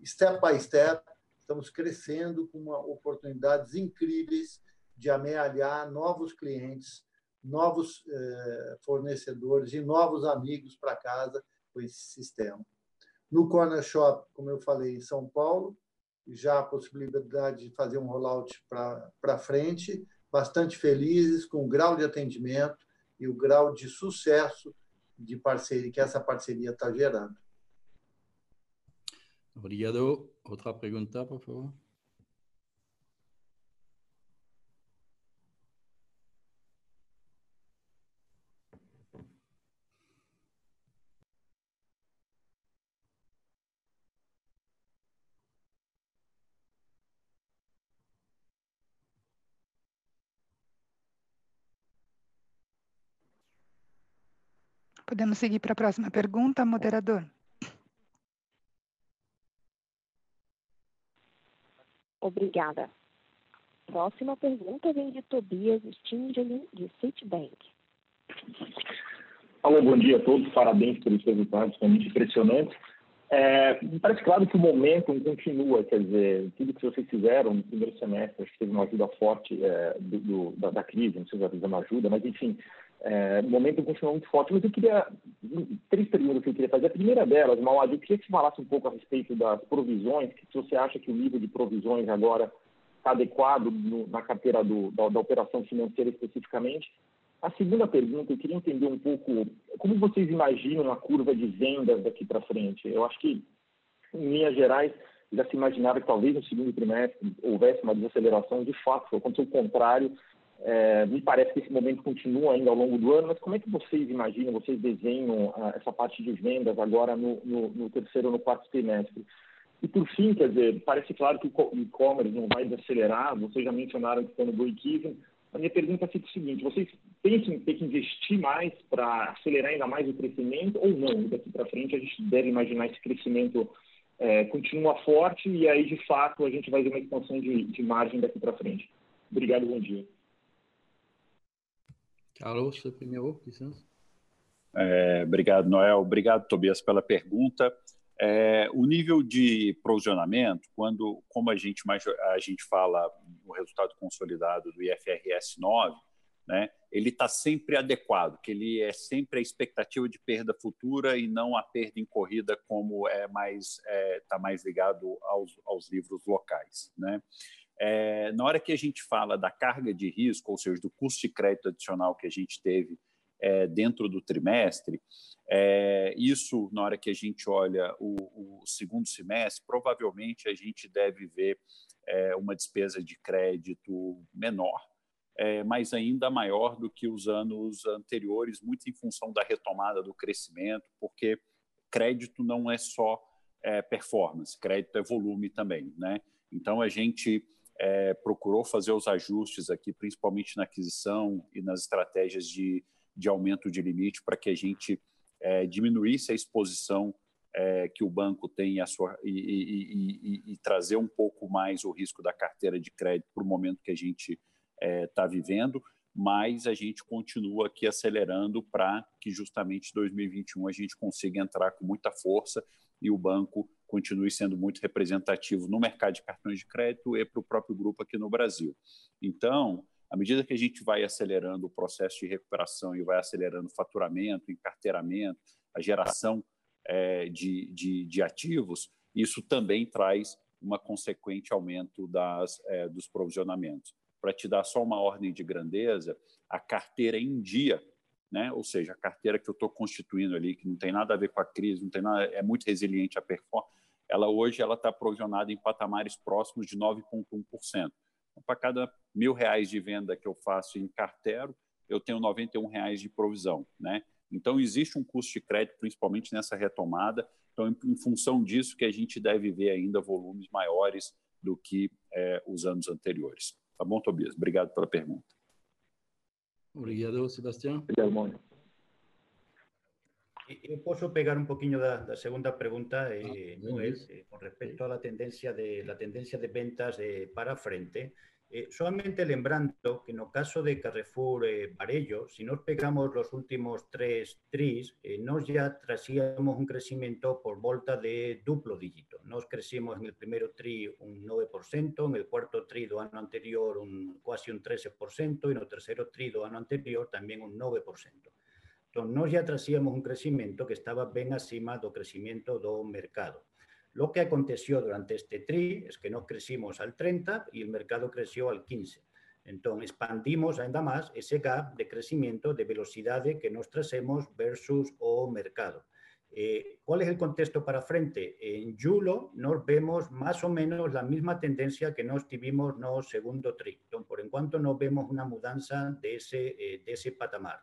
step by step, estamos crescendo com uma, oportunidades incríveis de amealhar novos clientes, novos eh, fornecedores e novos amigos para casa com esse sistema. No Corner Shop, como eu falei, em São Paulo, já a possibilidade de fazer um rollout para frente, bastante felizes com o grau de atendimento e o grau de sucesso de parceria que essa parceria está gerando. Obrigado. Outra pergunta, por favor. Podemos seguir para a próxima pergunta, moderador. Obrigada. Próxima pergunta vem de Tobias Stingelin, de Citibank. Alô, bom dia a todos. Parabéns pelos resultados, muito impressionantes. É, me parece claro que o momento continua, quer dizer, tudo que vocês fizeram no primeiro semestre, acho que teve uma ajuda forte é, do, do, da, da, crise, não sei se vai uma ajuda, mas enfim, é, momento continua muito forte. Mas eu queria, três perguntas que eu queria fazer. A primeira delas, Mauad, eu queria que você falasse um pouco a respeito das provisões, se você acha que o nível de provisões agora está adequado no, na carteira do, da, da operação financeira especificamente. A segunda pergunta, eu queria entender um pouco como vocês imaginam a curva de vendas daqui para frente. Eu acho que, em linhas gerais, já se imaginava que talvez no segundo trimestre houvesse uma desaceleração. De fato, aconteceu o contrário. É, me parece que esse momento continua ainda ao longo do ano, mas como é que vocês imaginam, vocês desenham ah, essa parte de vendas agora no, no, no terceiro ou no quarto trimestre? E por fim, quer dizer, parece claro que o e-commerce não vai desacelerar, vocês já mencionaram que estão no break-even, a minha pergunta é o seguinte: vocês pensam em ter que investir mais para acelerar ainda mais o crescimento ou não? Daqui para frente a gente deve imaginar esse crescimento é, continua forte e aí de fato a gente vai ver uma expansão de, de margem daqui para frente. Obrigado, bom dia. Carlos, primeiro, licença. É, obrigado, Noel. Obrigado, Tobias, pela pergunta. É, o nível de provisionamento, quando, como a gente, mais, a gente fala no resultado consolidado do IFRS 9, né, ele está sempre adequado, que ele é sempre a expectativa de perda futura e não a perda incorrida, como é mais está é, tá mais ligado aos, aos livros locais. Né? É, na hora que a gente fala da carga de risco, ou seja, do custo de crédito adicional que a gente teve é, dentro do trimestre, é, isso, na hora que a gente olha o, o, segundo semestre, provavelmente a gente deve ver é, uma despesa de crédito menor, é, mas ainda maior do que os anos anteriores, muito em função da retomada do crescimento, porque crédito não é só é, performance, crédito é volume também. Né? Então, a gente é, procurou fazer os ajustes aqui, principalmente na aquisição e nas estratégias de, de aumento de limite, para que a gente é, diminuísse a exposição é, que o banco tem a sua, e, e, e, e, trazer um pouco mais o risco da carteira de crédito para o momento que a gente está é, vivendo, mas a gente continua aqui acelerando para que justamente 2021 a gente consiga entrar com muita força e o banco continue sendo muito representativo no mercado de cartões de crédito e para o próprio grupo aqui no Brasil. Então, à medida que a gente vai acelerando o processo de recuperação e vai acelerando o faturamento, encarteiramento, a geração é, de, de, de, ativos, isso também traz uma consequente aumento das, é, dos provisionamentos. Para te dar só uma ordem de grandeza, a carteira em dia, né? ou seja, a carteira que eu estou constituindo ali, que não tem nada a ver com a crise, não tem nada, é muito resiliente à performance, ela hoje ela está provisionada em patamares próximos de 9,1%. Então, para cada mil reais de venda que eu faço em carteiro, eu tenho 91 reais de provisão. Né? Então, existe um custo de crédito, principalmente nessa retomada. Então, em, função disso, que a gente deve ver ainda volumes maiores do que é, os anos anteriores. Tá bom, Tobias? Obrigado pela pergunta. Obrigado, Sebastião. Obrigado, Mônica. Eu posso pegar un poquinho da, da segunda pregunta, eh, ah, Noel, eh, con respecto a la tendencia de, la tendencia de ventas eh, para frente. Eh, solamente lembrando que no caso de Carrefour eh, Varello, si nos pegamos los últimos tres tris, eh, nos ya traíamos un crecimiento por volta de duplo dígito. Nos crecimos en el primer tri un 9%, en el cuarto tri do ano anterior un, casi un 13% y en el tercer tri do ano anterior también un 9%. Entonces, nos ya traíamos un crecimiento que estaba bien acima del crecimiento del mercado. Lo que aconteció durante este TRI es que nos crecimos al 30 y el mercado creció al 15. Entonces, expandimos ainda más ese gap de crecimiento de velocidad que nos tracemos versus o mercado. Eh, ¿Cuál es el contexto para frente? En Julo nos vemos más o menos la misma tendencia que nos tuvimos no segundo tri. Entonces, por en cuanto no vemos una mudanza de ese, eh, de ese patamar.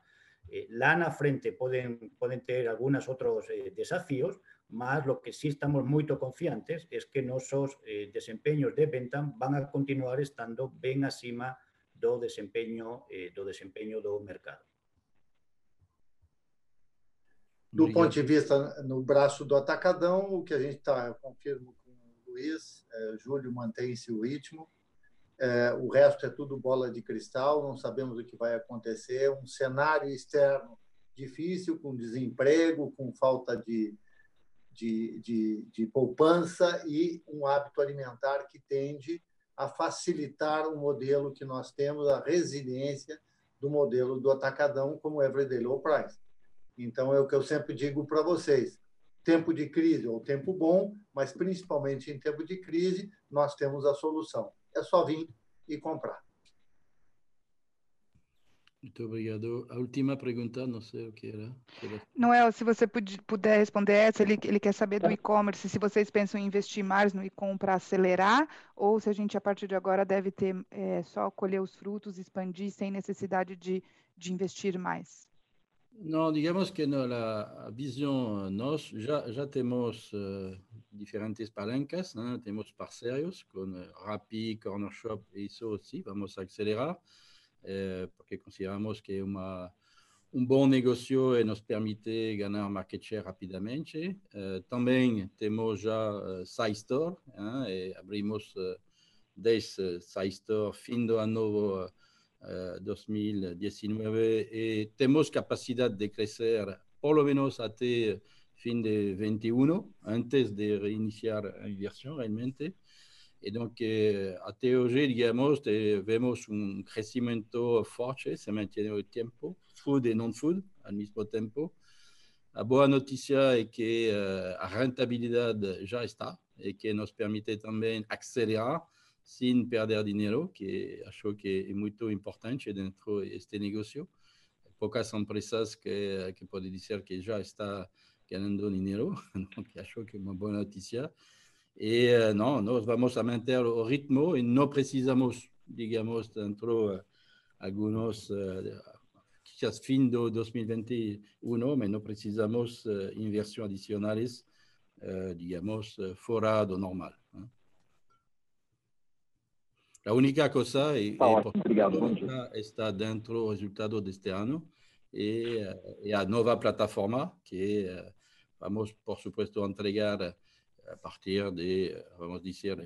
Eh, lana frente pueden, pueden tener algunos otros eh, desafíos, más lo que sí estamos muy confiantes es que nuestros eh, desempeños de venta van a continuar estando bien acima do desempeño, eh, do desempeño do mercado. Do ponto de vista no braço do atacadão, o que a gente está, eu confirmo com o Luiz, é, Júlio mantém-se o ritmo, é, o resto é tudo bola de cristal, não sabemos o que vai acontecer. Um cenário externo difícil, com desemprego, com falta de, de, de, de poupança e um hábito alimentar que tende a facilitar o modelo que nós temos, a resiliência do modelo do atacadão como Everyday Low Price. Então, é o que eu sempre digo para vocês. Tempo de crise ou tempo bom, mas principalmente em tempo de crise, nós temos a solução é só vir e comprar. Muito obrigado. A última pergunta, não sei o que era. Noel, se você puder responder essa, ele, ele quer saber do e-commerce, se vocês pensam em investir mais no e-com para acelerar, ou se a gente, a partir de agora, deve ter é, só colher os frutos, expandir, sem necessidade de, de investir mais. Não, digamos que no, a, visão, nós já, já temos uh, diferentes palancas, né? temos parceiros com Rappi, Corner Shop e isso sim, vamos acelerar, eh, porque consideramos que é uma, um bom negócio e nos permite ganhar market share rapidamente. Uh, também temos já uh, SciStore, hein? e abrimos uh, 10 uh, SciStore fim do ano 2019 y tenemos capacidad de crecer por lo menos hasta fin de 21, antes de reiniciar la inversión realmente. Y donc, eh, hasta hoy, digamos, vemos un crecimiento fuerte, se mantiene el tiempo, food y non-food al mismo tiempo. La buena noticia es que uh, la rentabilidad ya está y que nos permite también acelerar sin perder dinero, que acho que é muito importante dentro deste negócio. Poucas empresas que, que podem dizer que já está ganhando dinheiro, [laughs] que acho que é uma boa notícia. E não, nós vamos a manter o ritmo e não precisamos, digamos, dentro alguns, quizás fim de 2021, mas não precisamos inversões adicionais, digamos, fora do normal. A única cosa é, tá ótimo, obrigado, está dentro do resultado deste ano e, e a nova plataforma que vamos, por supuesto, entregar a partir de, vamos dizer,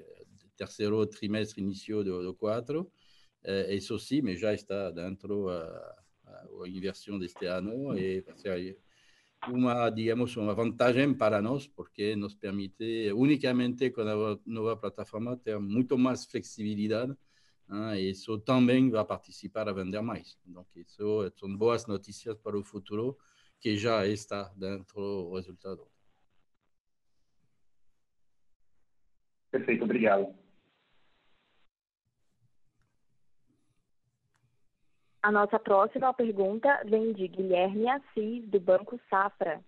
terceiro trimestre, início do, do quatro. Isso sim, mas já está dentro a, a, inversão deste ano e ser uma, digamos, uma vantagem para nós, porque nos permite, unicamente com a nova plataforma, ter muito mais flexibilidade né? e isso também vai participar a vender mais. Então, isso são boas notícias para o futuro, que já está dentro do resultado. Perfeito, obrigado. A nossa próxima pergunta vem de Guilherme Assis, do Banco Safra.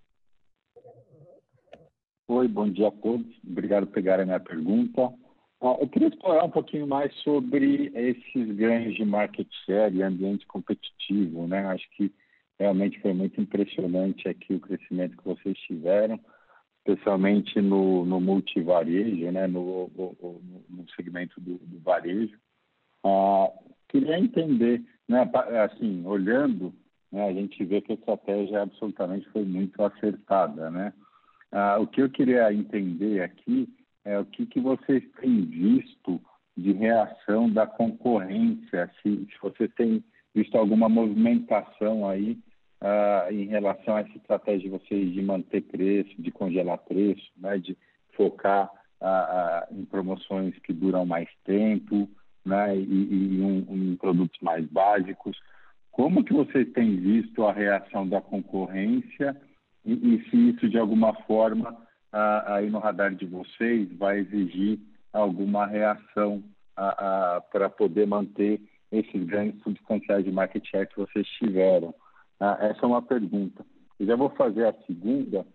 Oi, bom dia a todos. Obrigado por pegar a minha pergunta. Eu queria explorar um pouquinho mais sobre esses ganhos de market share e ambiente competitivo. Né? Acho que realmente foi muito impressionante aqui o crescimento que vocês tiveram, especialmente no, no multivarejo, né? no, no, no segmento do, do varejo. Ah, queria entender né, assim, olhando, né, a gente vê que a estratégia absolutamente foi muito acertada, né? Ah, o que eu queria entender aqui é o que, que vocês têm visto de reação da concorrência, se, se você tem visto alguma movimentação aí ah, em relação a essa estratégia de vocês de manter preço, de congelar preço, né, de focar ah, ah em promoções que duram mais tempo, né, e, e um, um, produtos mais básicos. Como que vocês têm visto a reação da concorrência e, e se isso de alguma forma aí no radar de vocês vai exigir alguma reação para poder manter esses ganhos substanciais de market share que vocês tiveram? Essa é uma pergunta. Eu já vou fazer a segunda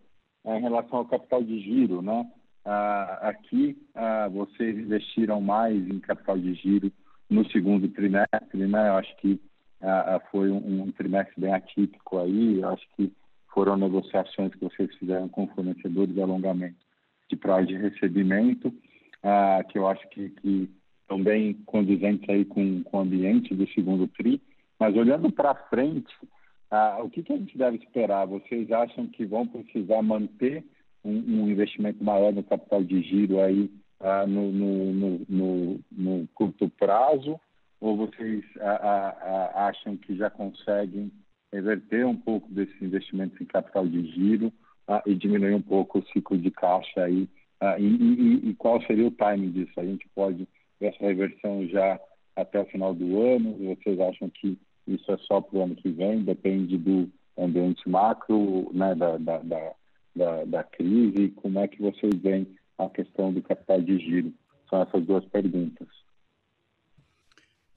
em relação ao capital de giro, né? Ah, aqui ah, vocês investiram mais em capital de giro no segundo trimestre, né? Eu acho que ah, foi um, trimestre bem atípico aí. Eu acho que foram negociações que vocês fizeram com fornecedores de alongamento de prazo de recebimento, que eu acho que, que estão bem condizentes aí com, com o ambiente do segundo tri. Mas olhando para frente, o que, que a gente deve esperar? Vocês acham que vão precisar manter um, um investimento maior no capital de giro aí ah, no, no, no, no, curto prazo? Ou vocês acham que já conseguem reverter um pouco desses investimentos em capital de giro ah, e diminuir um pouco o ciclo de caixa aí? Ah, e, e, e, qual seria o timing disso? A gente pode ver essa reversão já até o final do ano? Vocês acham que isso é só para o ano que vem? Depende do ambiente macro, né, da, da, da da, da crise e como é que vocês veem a questão do capital de giro? São essas duas perguntas.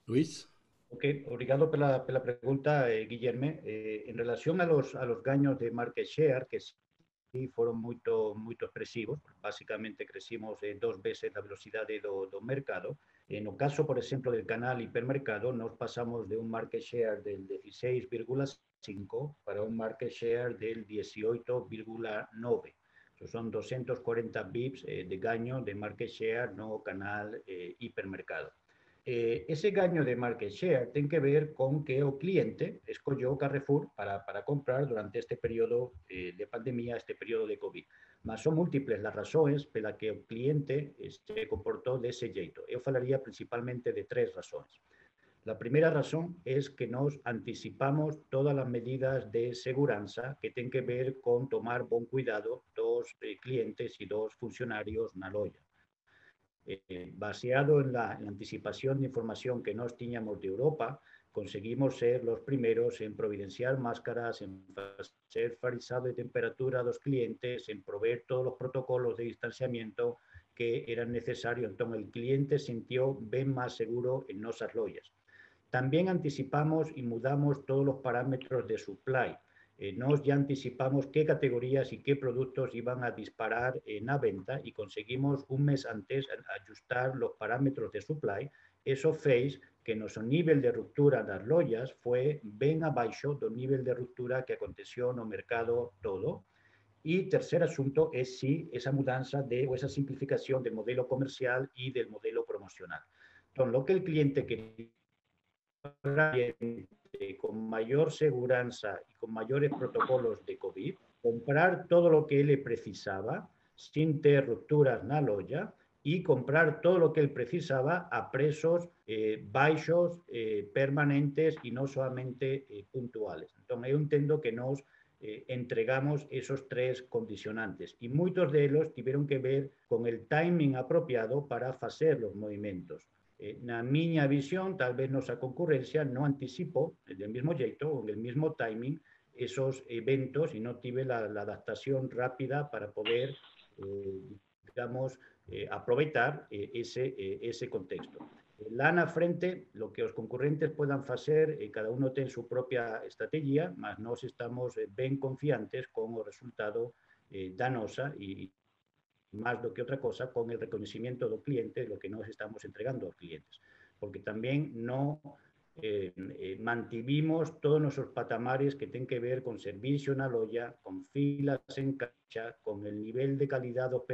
Luis. Ok, obrigado pela, pela pergunta, eh, Guilherme. Eh, em relação a los, a los ganhos de market share, que sí fueron muito, muito expresivos, básicamente crecimos eh, dos veces la velocidad do, do mercado. En el caso, por ejemplo, del canal hipermercado, nos pasamos de un market share del 16,5 para un market share del 18,9. Son 240 bips eh, de gaño de market share no canal eh, hipermercado. Eh, ese gaño de market share tiene que ver con que el cliente escogió Carrefour para, para comprar durante este periodo de pandemia, este periodo de COVID. Mas son múltiples las razones por las que el cliente se comportó de ese jeito. Yo hablaría principalmente de tres razones. La primera razón es que nos anticipamos todas las medidas de seguridad que tienen que ver con tomar buen cuidado dos eh, clientes y dos funcionarios na loya. Eh, baseado en la, anticipación de información que nos teníamos de Europa, conseguimos ser los primeros en providenciar máscaras, en hacer farisado de temperatura a los clientes, en proveer todos los protocolos de distanciamiento que era necesario. Entonces, el cliente sintió bien más seguro en nuestras loyas. También anticipamos y mudamos todos los parámetros de supply. Eh, nos ya anticipamos qué categorías y qué productos iban a disparar en la venta y conseguimos un mes antes ajustar los parámetros de supply. Eso fez que nuestro nivel de ruptura las loyas fue bien abajo del nivel de ruptura que aconteció en el mercado todo. Y tercer asunto es si esa mudanza de, o esa simplificación del modelo comercial y del modelo promocional. Entonces, lo que el cliente quería con mayor seguridad y con mayores protocolos de COVID, comprar todo lo que él precisaba sin tener rupturas en la loya y comprar todo lo que él precisaba a precios eh, bajos, eh, permanentes y no solamente eh, puntuales. Entonces, yo entiendo que nos eh, entregamos esos tres condicionantes y muchos de ellos tuvieron que ver con el timing apropiado para hacer los movimientos. Eh, na miña visión, tal vez nuestra concurrencia no anticipó del mismo jeito o el mismo timing esos eventos y no tuve la, adaptación rápida para poder, eh, digamos, eh, aprovechar eh, ese, ese contexto. Lana frente, lo que los concurrentes puedan hacer, eh, cada uno tiene su propia estrategia, mas nos estamos eh, bien confiantes con el resultado eh, danosa y más do que otra cosa con el reconocimiento del cliente, lo que nos estamos entregando a los clientes. Porque también no eh, eh, mantivimos todos nuestros patamares que tienen que ver con servicio en la loya, con filas en cancha, con el nivel de calidad de los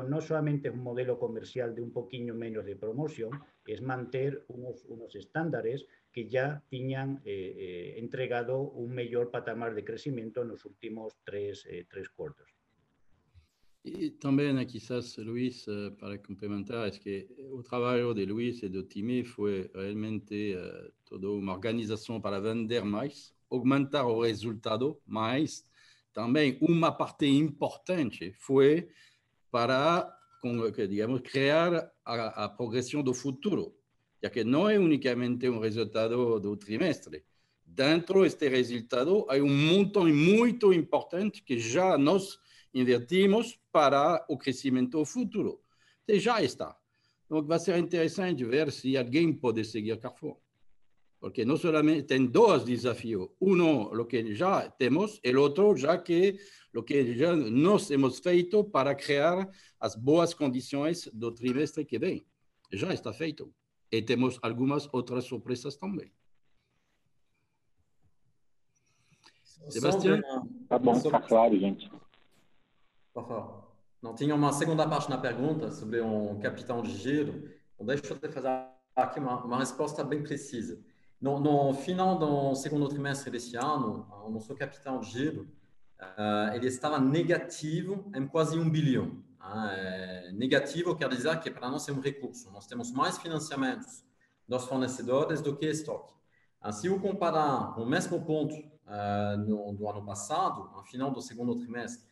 perecibles, no solamente es un modelo comercial de un poquito menos de promoción, es mantener unos, unos estándares que ya tenían eh, eh, entregado un mayor patamar de crecimiento en los últimos tres, eh, tres cuartos. Y también quizás, Luis, eh, para complementar, es que el trabajo de Luis y de Timé fue realmente eh, toda una organización para vender más, aumentar el resultado más. También una parte importante fue para, digamos, crear a, a progresión do futuro, ya que no es únicamente un resultado do trimestre. Dentro de este resultado hay un montón muy importante que ya nos invertimos para o crescimento futuro. Entonces ya está. Entonces va a ser interesante ver si alguien puede seguir Carrefour. Porque no solamente tem dos desafíos. Uno, lo que ya tenemos, el otro, ya que lo que ya nos hemos feito para crear as boas condições do trimestre que vem. Já está feito. Também. Sebastião? Tá bom, tá claro, gente. Por favor. Não tinha uma segunda parte na pergunta sobre um capitão de giro. Então, deixa eu te fazer aqui uma, uma resposta bem precisa. No, no, final do segundo trimestre deste ano, o nosso capitão de giro uh, ele estava negativo em quase um bilhão. Uh, negativo quer dizer que para nós é um recurso. Nós temos mais financiamentos dos fornecedores do que estoque. Uh, se eu comparar com o mesmo ponto no, do ano passado, no final do segundo trimestre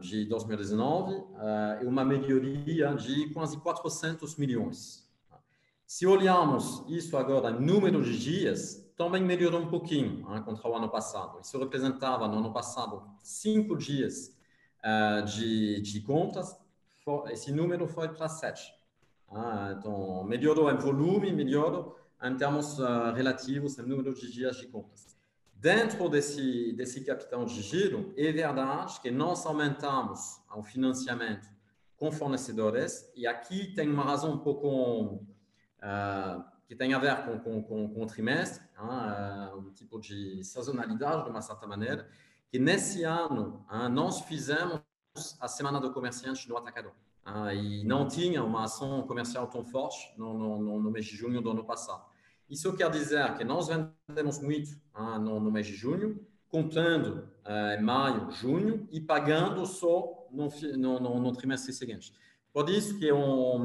de 2019, é uma melhoria de quase 400 milhões. Se olharmos isso agora em número de dias, também melhorou um pouquinho hein, contra o ano passado. Isso representava no ano passado cinco dias uh, de, de contas, esse número foi para sete. Ah, então, melhorou em volume, melhorou em termos uh, relativos em número de dias de contas. Dentro desse, desse capitão de giro, é verdade que nós aumentamos o financiamento com fornecedores, e aqui tem uma razão um pouco que tem a ver com, com, com, com o trimestre, hein, um tipo de sazonalidade, de uma certa maneira, que nesse ano hein, nós fizemos a Semana do Comerciante no Atacadão. E não tinha uma ação comercial tão forte no, no, no, mês de junho do ano passado. Isso quer dizer que nós vendemos muito no, no, mês de junho, comprando em maio, junho e pagando só no, no, no trimestre seguinte. Por isso que o,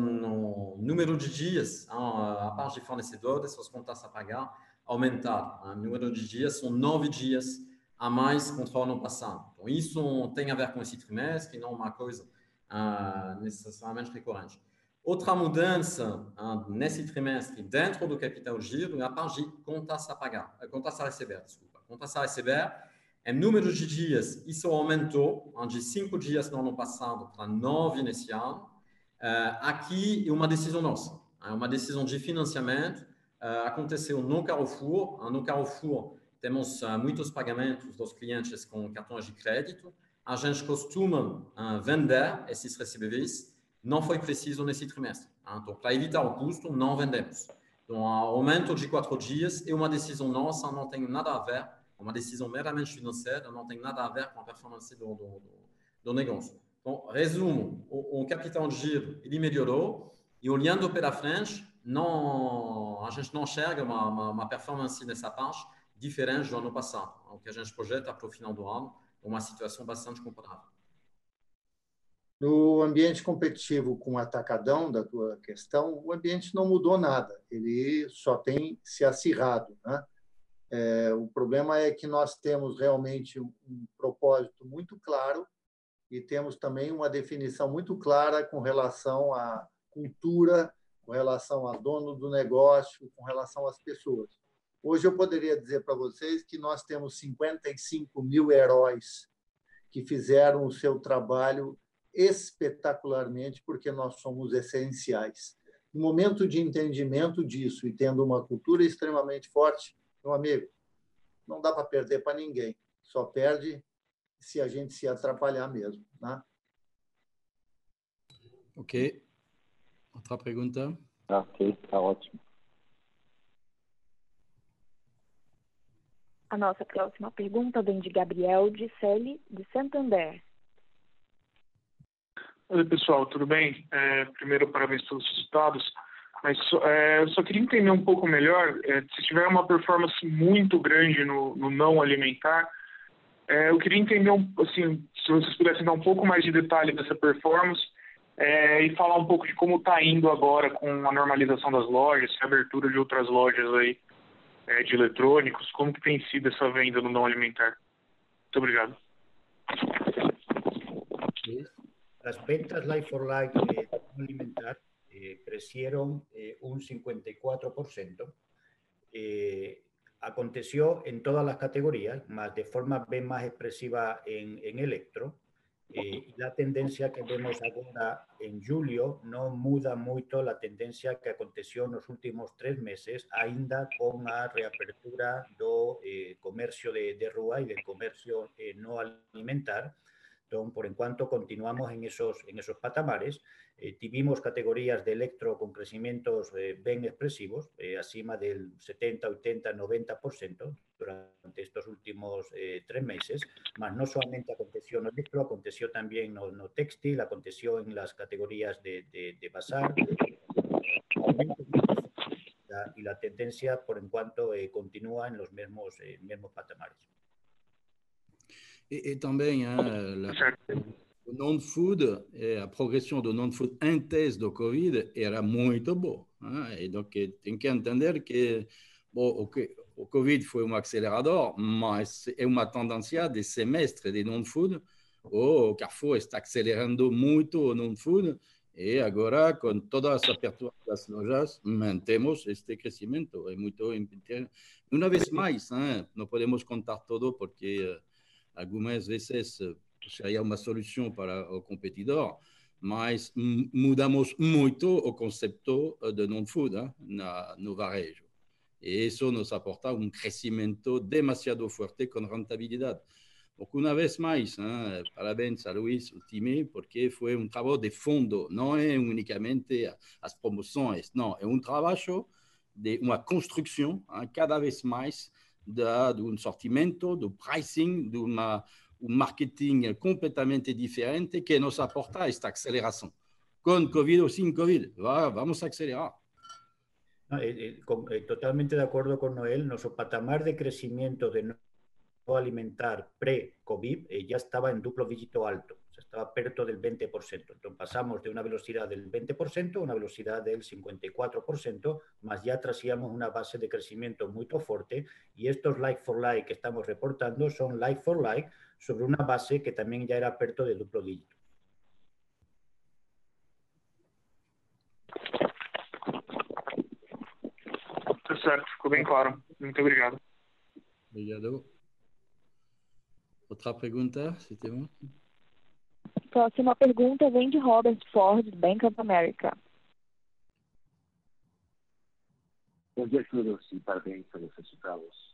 número de dias, a, parte de fornecedores, as contas a pagar, aumentaram. O número de dias são nove dias a mais contra o ano passado. Então, isso tem a ver com esse trimestre, não uma coisa uh, necessariamente recorrente. Outra mudança uh, nesse trimestre, dentro do capital giro, é a parte de contas a pagar, contas a receber, desculpa. Contas a receber, Em número de dias, isso aumentou de cinco dias no ano passado para nove nesse ano. Uh, aqui é uma decisão nossa, é uma decisão de financiamento. Uh, aconteceu no Carrefour. No Carrefour temos muitos pagamentos dos clientes com cartões de crédito. A gente costuma vender esses recebíveis. Não foi preciso nesse trimestre. Então, para evitar o custo, não vendemos. Então, aumento de quatro dias é uma decisão nossa, não tem nada a ver uma decisão meramente financeira, não tem nada a ver com a performance do, do, do negócio. Então, resumo, o, o, capital de giro ele melhorou e olhando para frente, não, a gente não enxerga uma, uma, uma performance nessa parte diferente do ano passado. O que a gente projeta para o final do ano uma situação bastante comparável. No ambiente competitivo com o atacadão da tua questão, o ambiente não mudou nada, ele só tem se acirrado. Né? É, o problema é que nós temos realmente um propósito muito claro e temos também uma definição muito clara com relação à cultura, com relação a dono do negócio, com relação às pessoas. Hoje eu poderia dizer para vocês que nós temos 55 mil heróis que fizeram o seu trabalho espetacularmente, porque nós somos essenciais. No momento de entendimento disso e tendo uma cultura extremamente forte, meu amigo, não dá para perder para ninguém. Só perde se a gente se atrapalhar mesmo. Né? Ok. Outra pergunta? Ok, está ótimo. A nossa próxima pergunta vem de Gabriel de Selle, de Santander. Oi, pessoal, tudo bem? É, primeiro, parabéns pelos resultados. Mas é, eu só queria entender um pouco melhor, é, se tiver uma performance muito grande no, no não alimentar, é, eu queria entender, assim, se vocês pudessem dar um pouco mais de detalhe dessa performance é, e falar um pouco de como está indo agora com a normalização das lojas, a abertura de outras lojas aí é, de eletrônicos, como que tem sido essa venda no não alimentar. Muito obrigado. As ventas like for like de não alimentar eh, crecieron eh, un 54%. Eh, aconteció en todas las categorías, más de forma más expresiva en, en electro. y la tendencia que vemos ahora en julio no muda mucho la tendencia que aconteció en los últimos tres meses, ainda con la reapertura del comercio de, de rúa y del comercio no alimentar, por en cuanto continuamos en esos, en esos patamares, eh, tuvimos categorías de electro con crecimientos eh, bien expresivos, eh, acima del 70, 80, 90% durante estos últimos tres meses, más no solamente aconteció en electro, aconteció también no, no textil, aconteció en las categorías de, de, de bazar, y la tendencia por en cuanto continúa en los mismos, mismos patamares. E, e também a, o non-food, a progressão do non-food antes do Covid era muito boa. E então tem que entender que bom, o, Covid foi um acelerador, mas é uma tendência de semestre de non-food. O Carrefour está acelerando muito o non-food e agora, com todas as aberturas das lojas, mantemos este crescimento. É muito Uma vez mais, não podemos contar tudo porque algumas vezes seria uma solução para o competidor, mas mudamos muito o conceito de non-food na, no varejo. E isso nos aporta um crescimento demasiado forte com rentabilidade. Porque, uma vez mais, hein, parabéns a Luís, o time, porque foi um trabalho de fundo, não é unicamente as promoções, não, é um trabalho de uma construção hein, cada vez mais de um sortimento, do pricing, de uma, um marketing completamente diferente que nos aporta esta aceleração. Com Covid ou sem Covid, vamos acelerar. Eh, eh, totalmente de acuerdo con Noel, nuestro patamar de crecimiento de no alimentar pre-COVID eh, ya estaba en duplo dígito alto estaba perto del 20%. Entonces pasamos de una velocidad del 20% a una velocidad del 54%, más ya traíamos una base de crecimiento muy fuerte y estos like for like que estamos reportando son like for like sobre una base que también ya era perto de duplo dígito. Certo, ficou bem claro. Muito obrigado. Obrigado. Outra pergunta, se temos? Próxima pergunta vem de Robert Ford, Bank of America. Bom dia a todos e parabéns pelos resultados.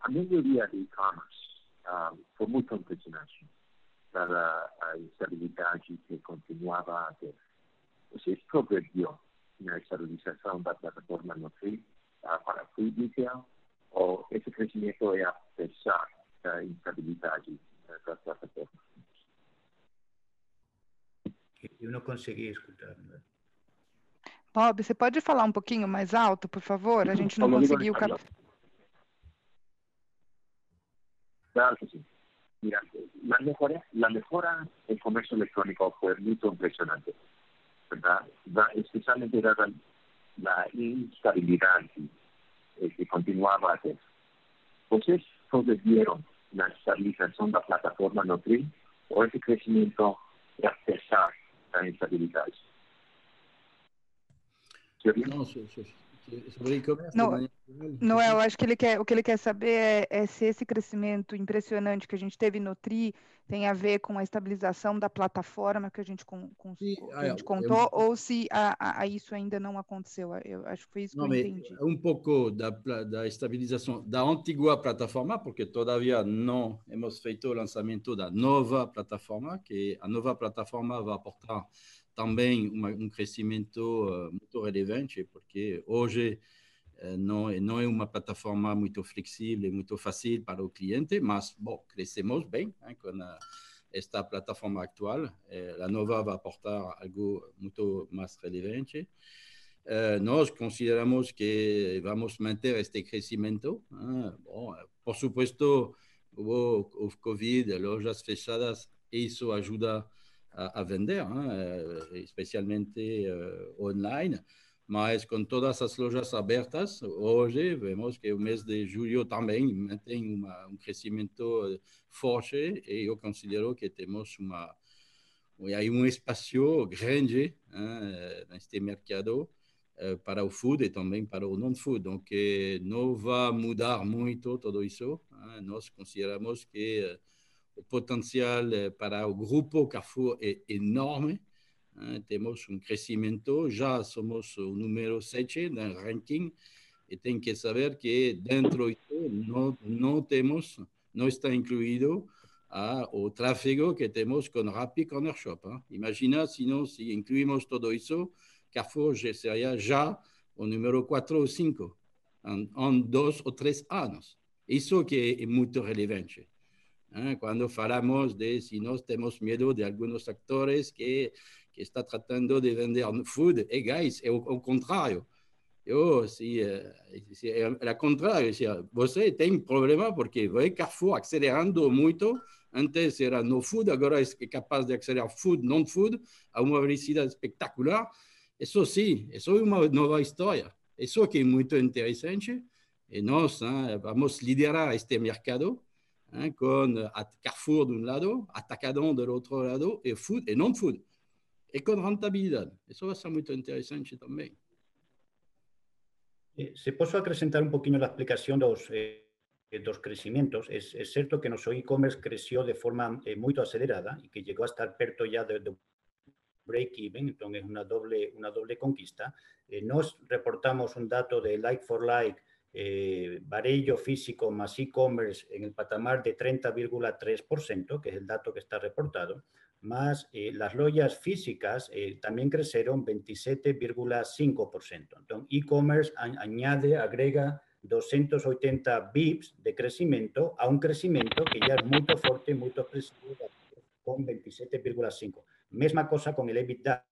A melhoria de e-commerce um, foi muito impressionante, dada a instabilidade que continuava a ter. Vocês progrediram na estabilização da plataforma no free uh, para free retail ou esse crescimento é apesar da instabilidade da plataforma? Eu não consegui escutar. Né? Bob, você pode falar um pouquinho mais alto, por favor? A gente não conseguiu... Claro que sí. Mira, la mejora, la mejora del comercio electrónico fue muy impresionante, ¿verdad? Especialmente dada la instabilidad que, que continuaba a ter. Vocês progredieron na estabilização da plataforma Nutri ou esse crescimento é apesar da instabilidade? Não, não, não, eu acho que ele quer, o que ele quer saber é, é, se esse crescimento impressionante que a gente teve no TRI tem a ver com a estabilização da plataforma que a gente, com, com, que a gente contou, eu, ou se a, a, isso ainda não aconteceu. Eu acho que foi isso que não, eu entendi. Um pouco da, da estabilização da antiga plataforma, porque todavia não hemos feito o lançamento da nova plataforma, que a nova plataforma vai aportar também uma, um crescimento uh, muito relevante, porque hoje uh, não, não é uma plataforma muito flexível, muito fácil para o cliente, mas, bom, crescemos bem hein, com a, esta plataforma atual. Eh, a nova vai aportar algo muito mais relevante. Uh, nós consideramos que vamos manter este crescimento. Hein? Bom, por supuesto, houve o Covid, lojas fechadas, isso ajuda a, a vender, ¿eh? especialmente uh, online. Mas com todas as lojas abertas, hoje vemos que o mês de julho também mantém uma, um crescimento forte e eu considero que temos uma um espaço grande hein, neste mercado para o food e também para o non-food. Donc, não vai mudar muito tudo isso. Hein. Nós consideramos que uh, o potencial eh, para o grupo Carrefour é enorme. Eh, temos um crescimento, já somos o número 7 no ranking e tem que saber que dentro disso não, não temos, não está incluído ah, o tráfego que temos com Rappi Corner Shop. Hein? Imagina se não se incluímos tudo isso, Carrefour seria já o número 4 ou 5 em, em dois ou três anos. Isso que é muito relevante. ¿Eh? Cuando falamos de si nos tenemos miedo de algunos actores que, que está tratando de vender food, e guys, é o, contrário. Eu, se, se é o contrário, se você tem problema porque vai Carrefour acelerando muito, antes era no food, agora é capaz de acelerar food, non food, a uma velocidade espetacular. Isso sim, isso é uma nova história. Isso que é muito interessante. E nós hein, vamos liderar este mercado hein, con Carrefour de un lado, Atacadão del otro lado, e food e non food, e con rentabilidade. Isso vai ser muito interessante também. Eh, se posso acrescentar un poquinho a explicación dos, eh, dos crecimientos, es, es cierto que nuestro e-commerce creció de forma eh, muy acelerada y que llegó a estar perto ya de, de break-even, entonces una doble, una doble conquista. Eh, nos reportamos un dato de like for like eh, varello físico más e-commerce en el patamar de 30,3%, que es el dato que está reportado, más eh, las loyas físicas eh, también crecieron 27,5%. Entonces, e-commerce añade, agrega 280 bips de crecimiento a un crecimiento que ya es muy fuerte, muy expresivo, con 27,5. Misma cosa con el EBITDA,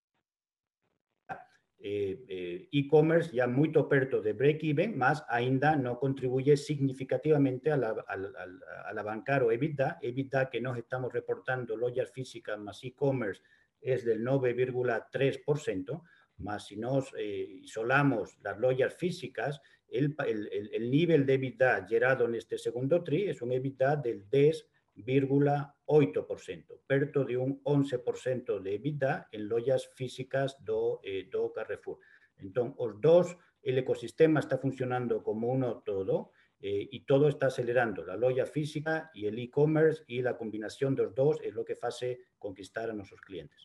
e-commerce ya muy perto de break-even, más ainda no contribuye significativamente a la, a, la, bancar o EBITDA. EBITDA que nos estamos reportando, loyas físicas más e-commerce, es del 9,3%, más si nos eh, isolamos las loyas físicas, el, el, el, nivel de EBITDA generado en este segundo tri es un EBITDA del 10 0,8%, perto de un 11% de EBITDA en loyas físicas do, eh, do Carrefour. Entonces, os dos, el ecosistema está funcionando como uno todo Eh, y todo está acelerando, la loya física y el e-commerce y la combinación de los dos es lo que hace conquistar a nuestros clientes.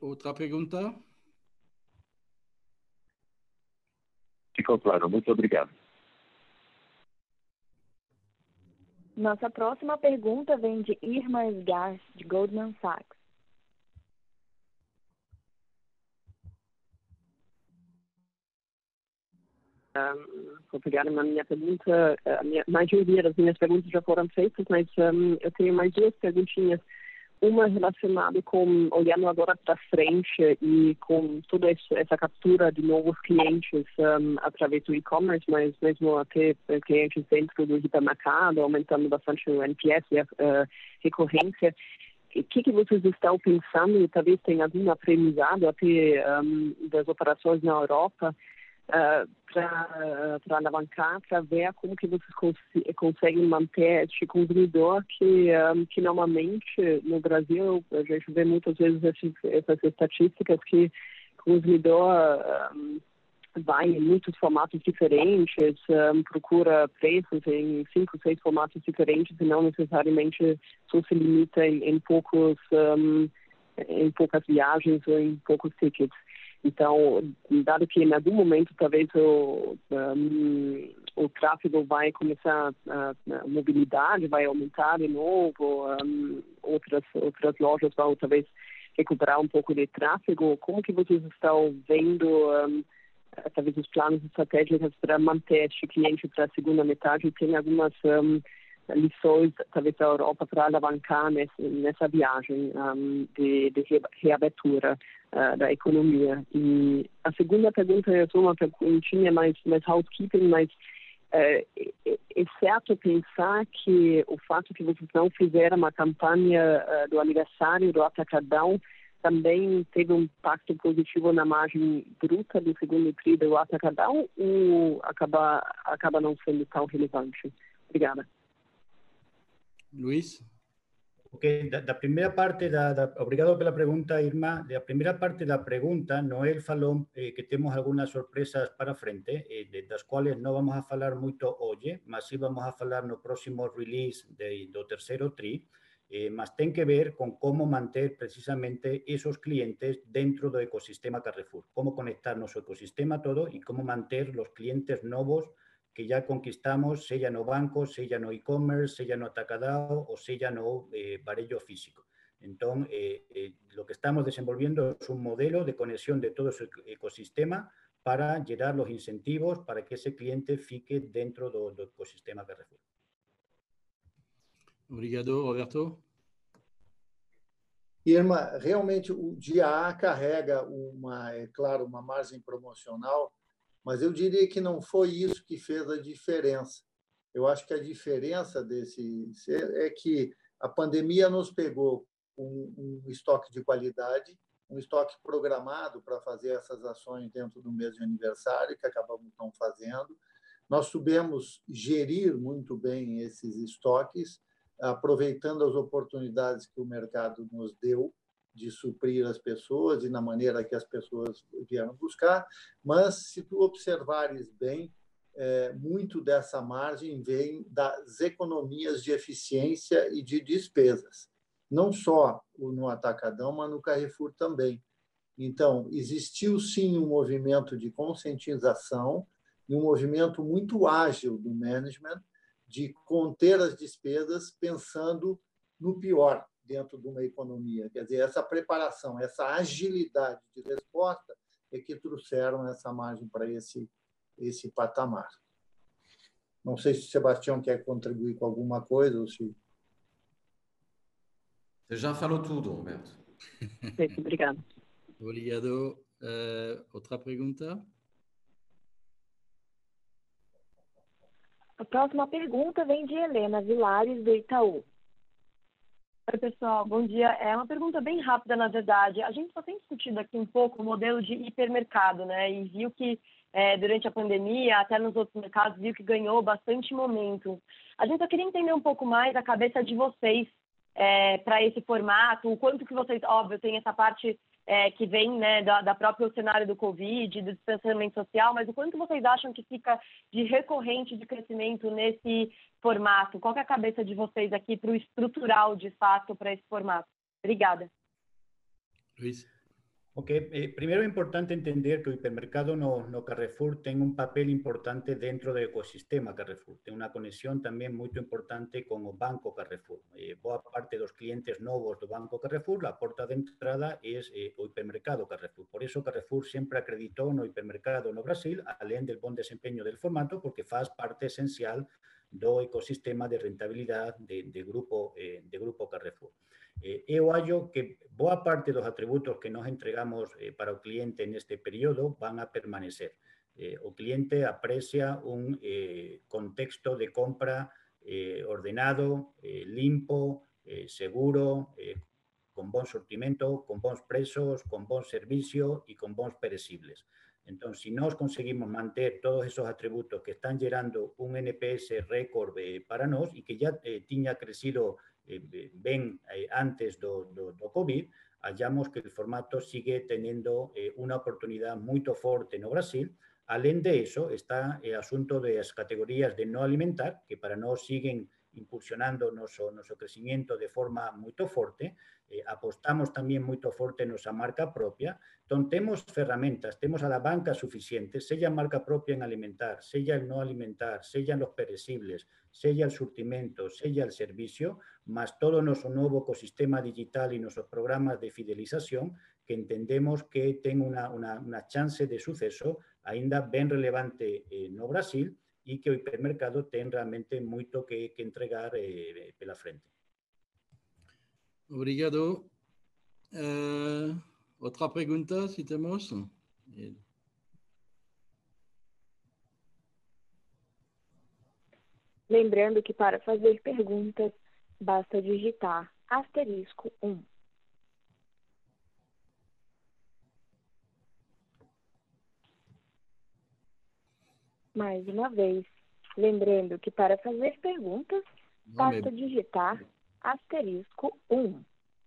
otra pregunta? Ficou claro, muito obrigado. Nossa próxima pergunta vem de Irma Sgar, de Goldman Sachs. Um, obrigada, a minha pergunta, a minha, maioria das minhas perguntas já foram feitas, mas um, eu tenho mais duas perguntinhas. Uma relacionada com, olhando agora para frente e com toda essa captura de novos clientes um, através do e-commerce, mas mesmo até clientes dentro do hipermercado, aumentando bastante o NPS e a uh, recorrência. O que, que vocês estão pensando? Talvez tenha algum aprendizado até um, das operações na Europa uh, para alavancar, para ver como que vocês cons manter este consumidor que, um, que normalmente no Brasil a gente vê muitas vezes esses, essas estatísticas que o consumidor um, vai em muitos formatos diferentes, um, procura preços em cinco, seis formatos diferentes e não necessariamente só se limita em, em poucos em poucas viagens ou em poucos tickets. Então, dado que em algum momento talvez o, um, o tráfego vai começar, a, a, mobilidade vai aumentar de novo, um, outras, outras lojas vão talvez recuperar um pouco de tráfego, como que vocês estão vendo um, talvez os planos estratégicos para manter este cliente para a segunda metade? Tem algumas um, lições, talvez da Europa, para alavancar nessa, nessa viagem de, de, reabertura uh, da economia. E a segunda pergunta é uma perguntinha mais, mais housekeeping, mas uh, é certo pensar que o fato que vocês não fizeram uma campanha uh, do aniversário do Atacadão também teve um impacto positivo na margem bruta do segundo TRI do Atacadão ou acaba, acaba não sendo tão relevante? Obrigada. Luis. Ok, da, da primeira parte, da, da, obrigado pela pergunta, Irma. Da primeira parte da pergunta, Noel falou eh, que temos algumas surpresas para frente, eh, das quais não vamos a falar muito hoje, mas sim vamos a falar no próximo release de, do terceiro TRI, eh, mas tem que ver com como manter precisamente esos clientes dentro do ecosistema Carrefour, como conectar nosso ecosistema todo e como manter os clientes novos que ya conquistamos, sea no banco, sea no e-commerce, sea no atacadao o sea no eh, varello físico. Entonces, eh, eh, lo que estamos desenvolviendo es un modelo de conexión de todo ese ecosistema para llegar los incentivos para que ese cliente fique dentro del do ecosistema Carrefour. Obrigado, Roberto. Irma, realmente o dia A carrega uma, é claro, uma margem promocional mas eu diria que não foi isso que fez a diferença. Eu acho que a diferença desse é que a pandemia nos pegou com um estoque de qualidade, um estoque programado para fazer essas ações dentro do mês de aniversário, que acabamos não fazendo. Nós soubemos gerir muito bem esses estoques, aproveitando as oportunidades que o mercado nos deu de suprir as pessoas e na maneira que as pessoas vieram buscar, mas se tu observares bem, é, muito dessa margem vem das economias de eficiência e de despesas, não só no Atacadão, mas no Carrefour também. Então, existiu sim um movimento de conscientização e um movimento muito ágil do management de conter as despesas pensando no pior, dentro de uma economia. Quer dizer, essa preparação, essa agilidade de resposta é que trouxeram essa margem para esse, esse patamar. Não sei se o Sebastião quer contribuir com alguma coisa ou se. Você já falou tudo, Roberto. Obrigado. Obrigado. Uh, outra pergunta? A próxima pergunta vem de Helena Vilares, do Itaú. Oi, pessoal, bom dia. É uma pergunta bem rápida, na verdade. A gente só tem discutido aqui um pouco o modelo de hipermercado, né? E viu que é, durante a pandemia, até nos outros mercados, viu que ganhou bastante momento. A gente só queria entender um pouco mais a cabeça de vocês é, para esse formato, o quanto que vocês, óbvio, tem essa parte é, que vem né, da, da própria cenário do Covid, do distanciamento social, mas o quanto vocês acham que fica de recorrente de crescimento nesse formato? Qual é a cabeça de vocês aqui para o estrutural, de fato, para esse formato? Obrigada. Luis. Ok, eh, primero es importante entender que el hipermercado no, no, Carrefour tiene un papel importante dentro del ecosistema Carrefour, tiene una conexión también muy importante con el Banco Carrefour. Eh, boa parte los clientes nuevos del Banco Carrefour, la puerta de entrada es eh, el hipermercado Carrefour. Por eso Carrefour siempre acreditó no hipermercado no Brasil, além del buen desempeño del formato, porque faz parte esencial do ecosistema de rentabilidad de, de grupo, eh, de grupo Carrefour. Eh, eu acho que boa parte dos atributos que nos entregamos eh, para o cliente neste período van a permanecer. Eh, o cliente aprecia un eh, contexto de compra eh, ordenado, limpo, seguro, con bon sortimento, con bons preços, con bon servicio e con bons perecibles. Entón, se si nós conseguimos manter todos esos atributos que están gerando un NPS récord para nós e que ya eh, tiña crecido eh, ven eh, antes do, COVID, hallamos que el formato sigue teniendo eh, una oportunidad muy fuerte no Brasil. Além de eso, está el asunto de las categorías de no alimentar, que para nosotros siguen impulsionando nuestro, nuestro crecimiento de forma muy fuerte. Eh, apostamos también muy fuerte en nuestra marca propia. Entonces, tenemos herramientas, tenemos a la banca suficiente, sea marca propia en alimentar, sea el no alimentar, sea los perecibles, sea el surtimento, sea el servicio, más todo nuestro nuevo ecosistema digital y nuestros programas de fidelización, que entendemos que tienen una, una, una chance de suceso ainda bien relevante en no Brasil y que el hipermercado tiene realmente mucho que, que entregar eh, pela frente. Obrigado. Uh, outra pergunta, se temos? Lembrando que para fazer perguntas, basta digitar asterisco 1. Mais uma vez, lembrando que para fazer perguntas, basta digitar asterisco 1.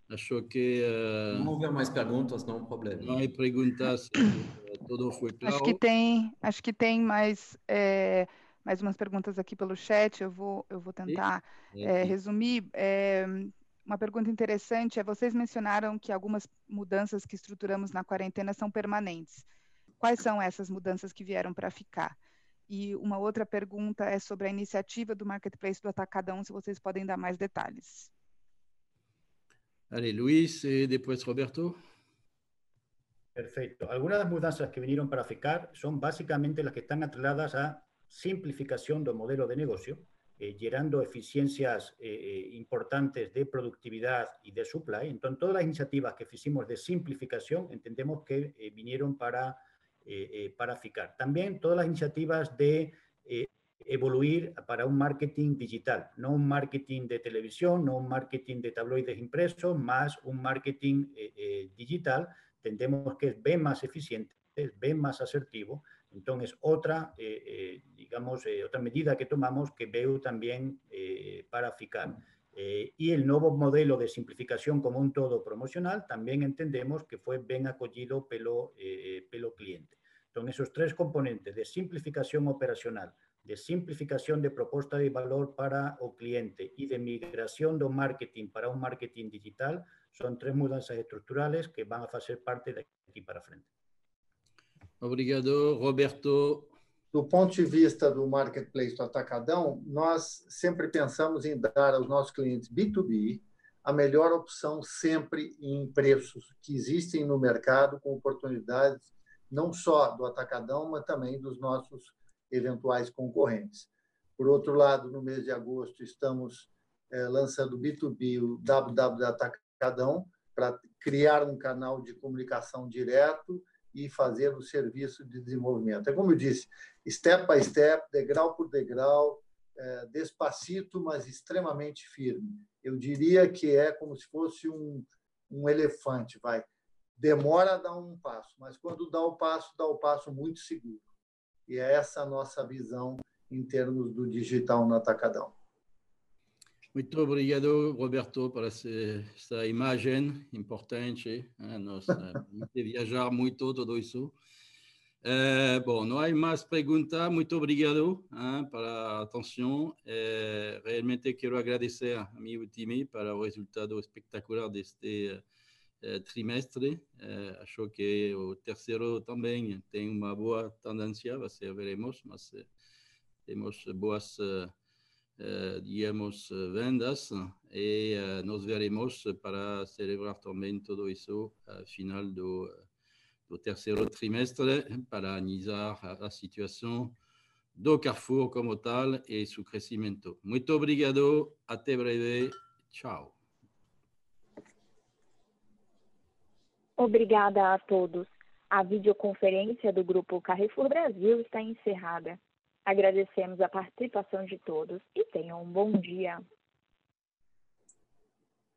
Acho que. Uh, não houver mais perguntas, não problema. Não há perguntas, tudo foi claro. Acho que tem, acho que tem mais, é, mais umas perguntas aqui pelo chat, eu vou, eu vou tentar é, resumir. É, uma pergunta interessante é: vocês mencionaram que algumas mudanças que estruturamos na quarentena são permanentes. Quais são essas mudanças que vieram para ficar? E uma outra pergunta é sobre a iniciativa do Marketplace do Atacadão, se vocês podem dar mais detalhes. Allez, Luis y después Roberto. Perfecto. Algunas de las mudanzas que vinieron para ficar son básicamente las que están atreladas a simplificación del modelo de negocio, eh, generando eficiencias eh, eh, importantes de productividad y de supply. Entonces, todas las iniciativas que hicimos de simplificación entendemos que eh, vinieron para eh, eh, para FICAR. También todas las iniciativas de eh, evoluir para un marketing digital, no un marketing de televisión, no un marketing de tabloides impresos, más un marketing digital, entendemos que es más eficiente, es más asertivo, entonces otra, digamos, otra medida que tomamos que veo también para FICAR. Eh, y el nuevo modelo de simplificación como un todo promocional también entendemos que fue bien acogido pelo, eh, pelo cliente. Entonces, esos tres componentes de simplificación operacional, de simplificación de propuesta de valor para el cliente y de migración de marketing para un marketing digital son tres mudanzas estructurales que van a hacer parte de aquí para frente. Obrigado, Roberto. Do ponto de vista do marketplace do Atacadão, nós sempre pensamos em dar aos nossos clientes B2B a melhor opção sempre em preços que existem no mercado, com oportunidades não só do Atacadão, mas também dos nossos eventuais concorrentes. Por outro lado, no mês de agosto, estamos é, lançando B2B, o www Atacadão, para criar um canal de comunicação direto e fazer o serviço de desenvolvimento. É como eu disse, step by step, degrau por degrau, é, despacito, mas extremamente firme. Eu diria que é como se fosse um, um elefante, vai. Demora a dar um passo, mas quando dá o passo, dá o passo muito seguro. E é essa a nossa visão em termos do digital no atacadão. Muito obrigado, Roberto, por essa, imagem importante. Né? Nós vamos viajar muito, tudo isso. É, bom, não há mais perguntas. Muito obrigado hein, pela atenção. É, realmente quero agradecer a meu time para o resultado espetacular deste trimestre. Acho que o terceiro também tem uma boa tendência, veremos, mas temos boas, é, digamos, vendas e nós veremos para celebrar também tudo isso ao final do do terceiro trimestre para analisar a, situação do Carrefour como tal e seu crescimento. Muito obrigado, até breve, tchau. Obrigada a todos. A videoconferência do Grupo Carrefour Brasil está encerrada. Agradecemos a participação de todos e tenham um bom dia.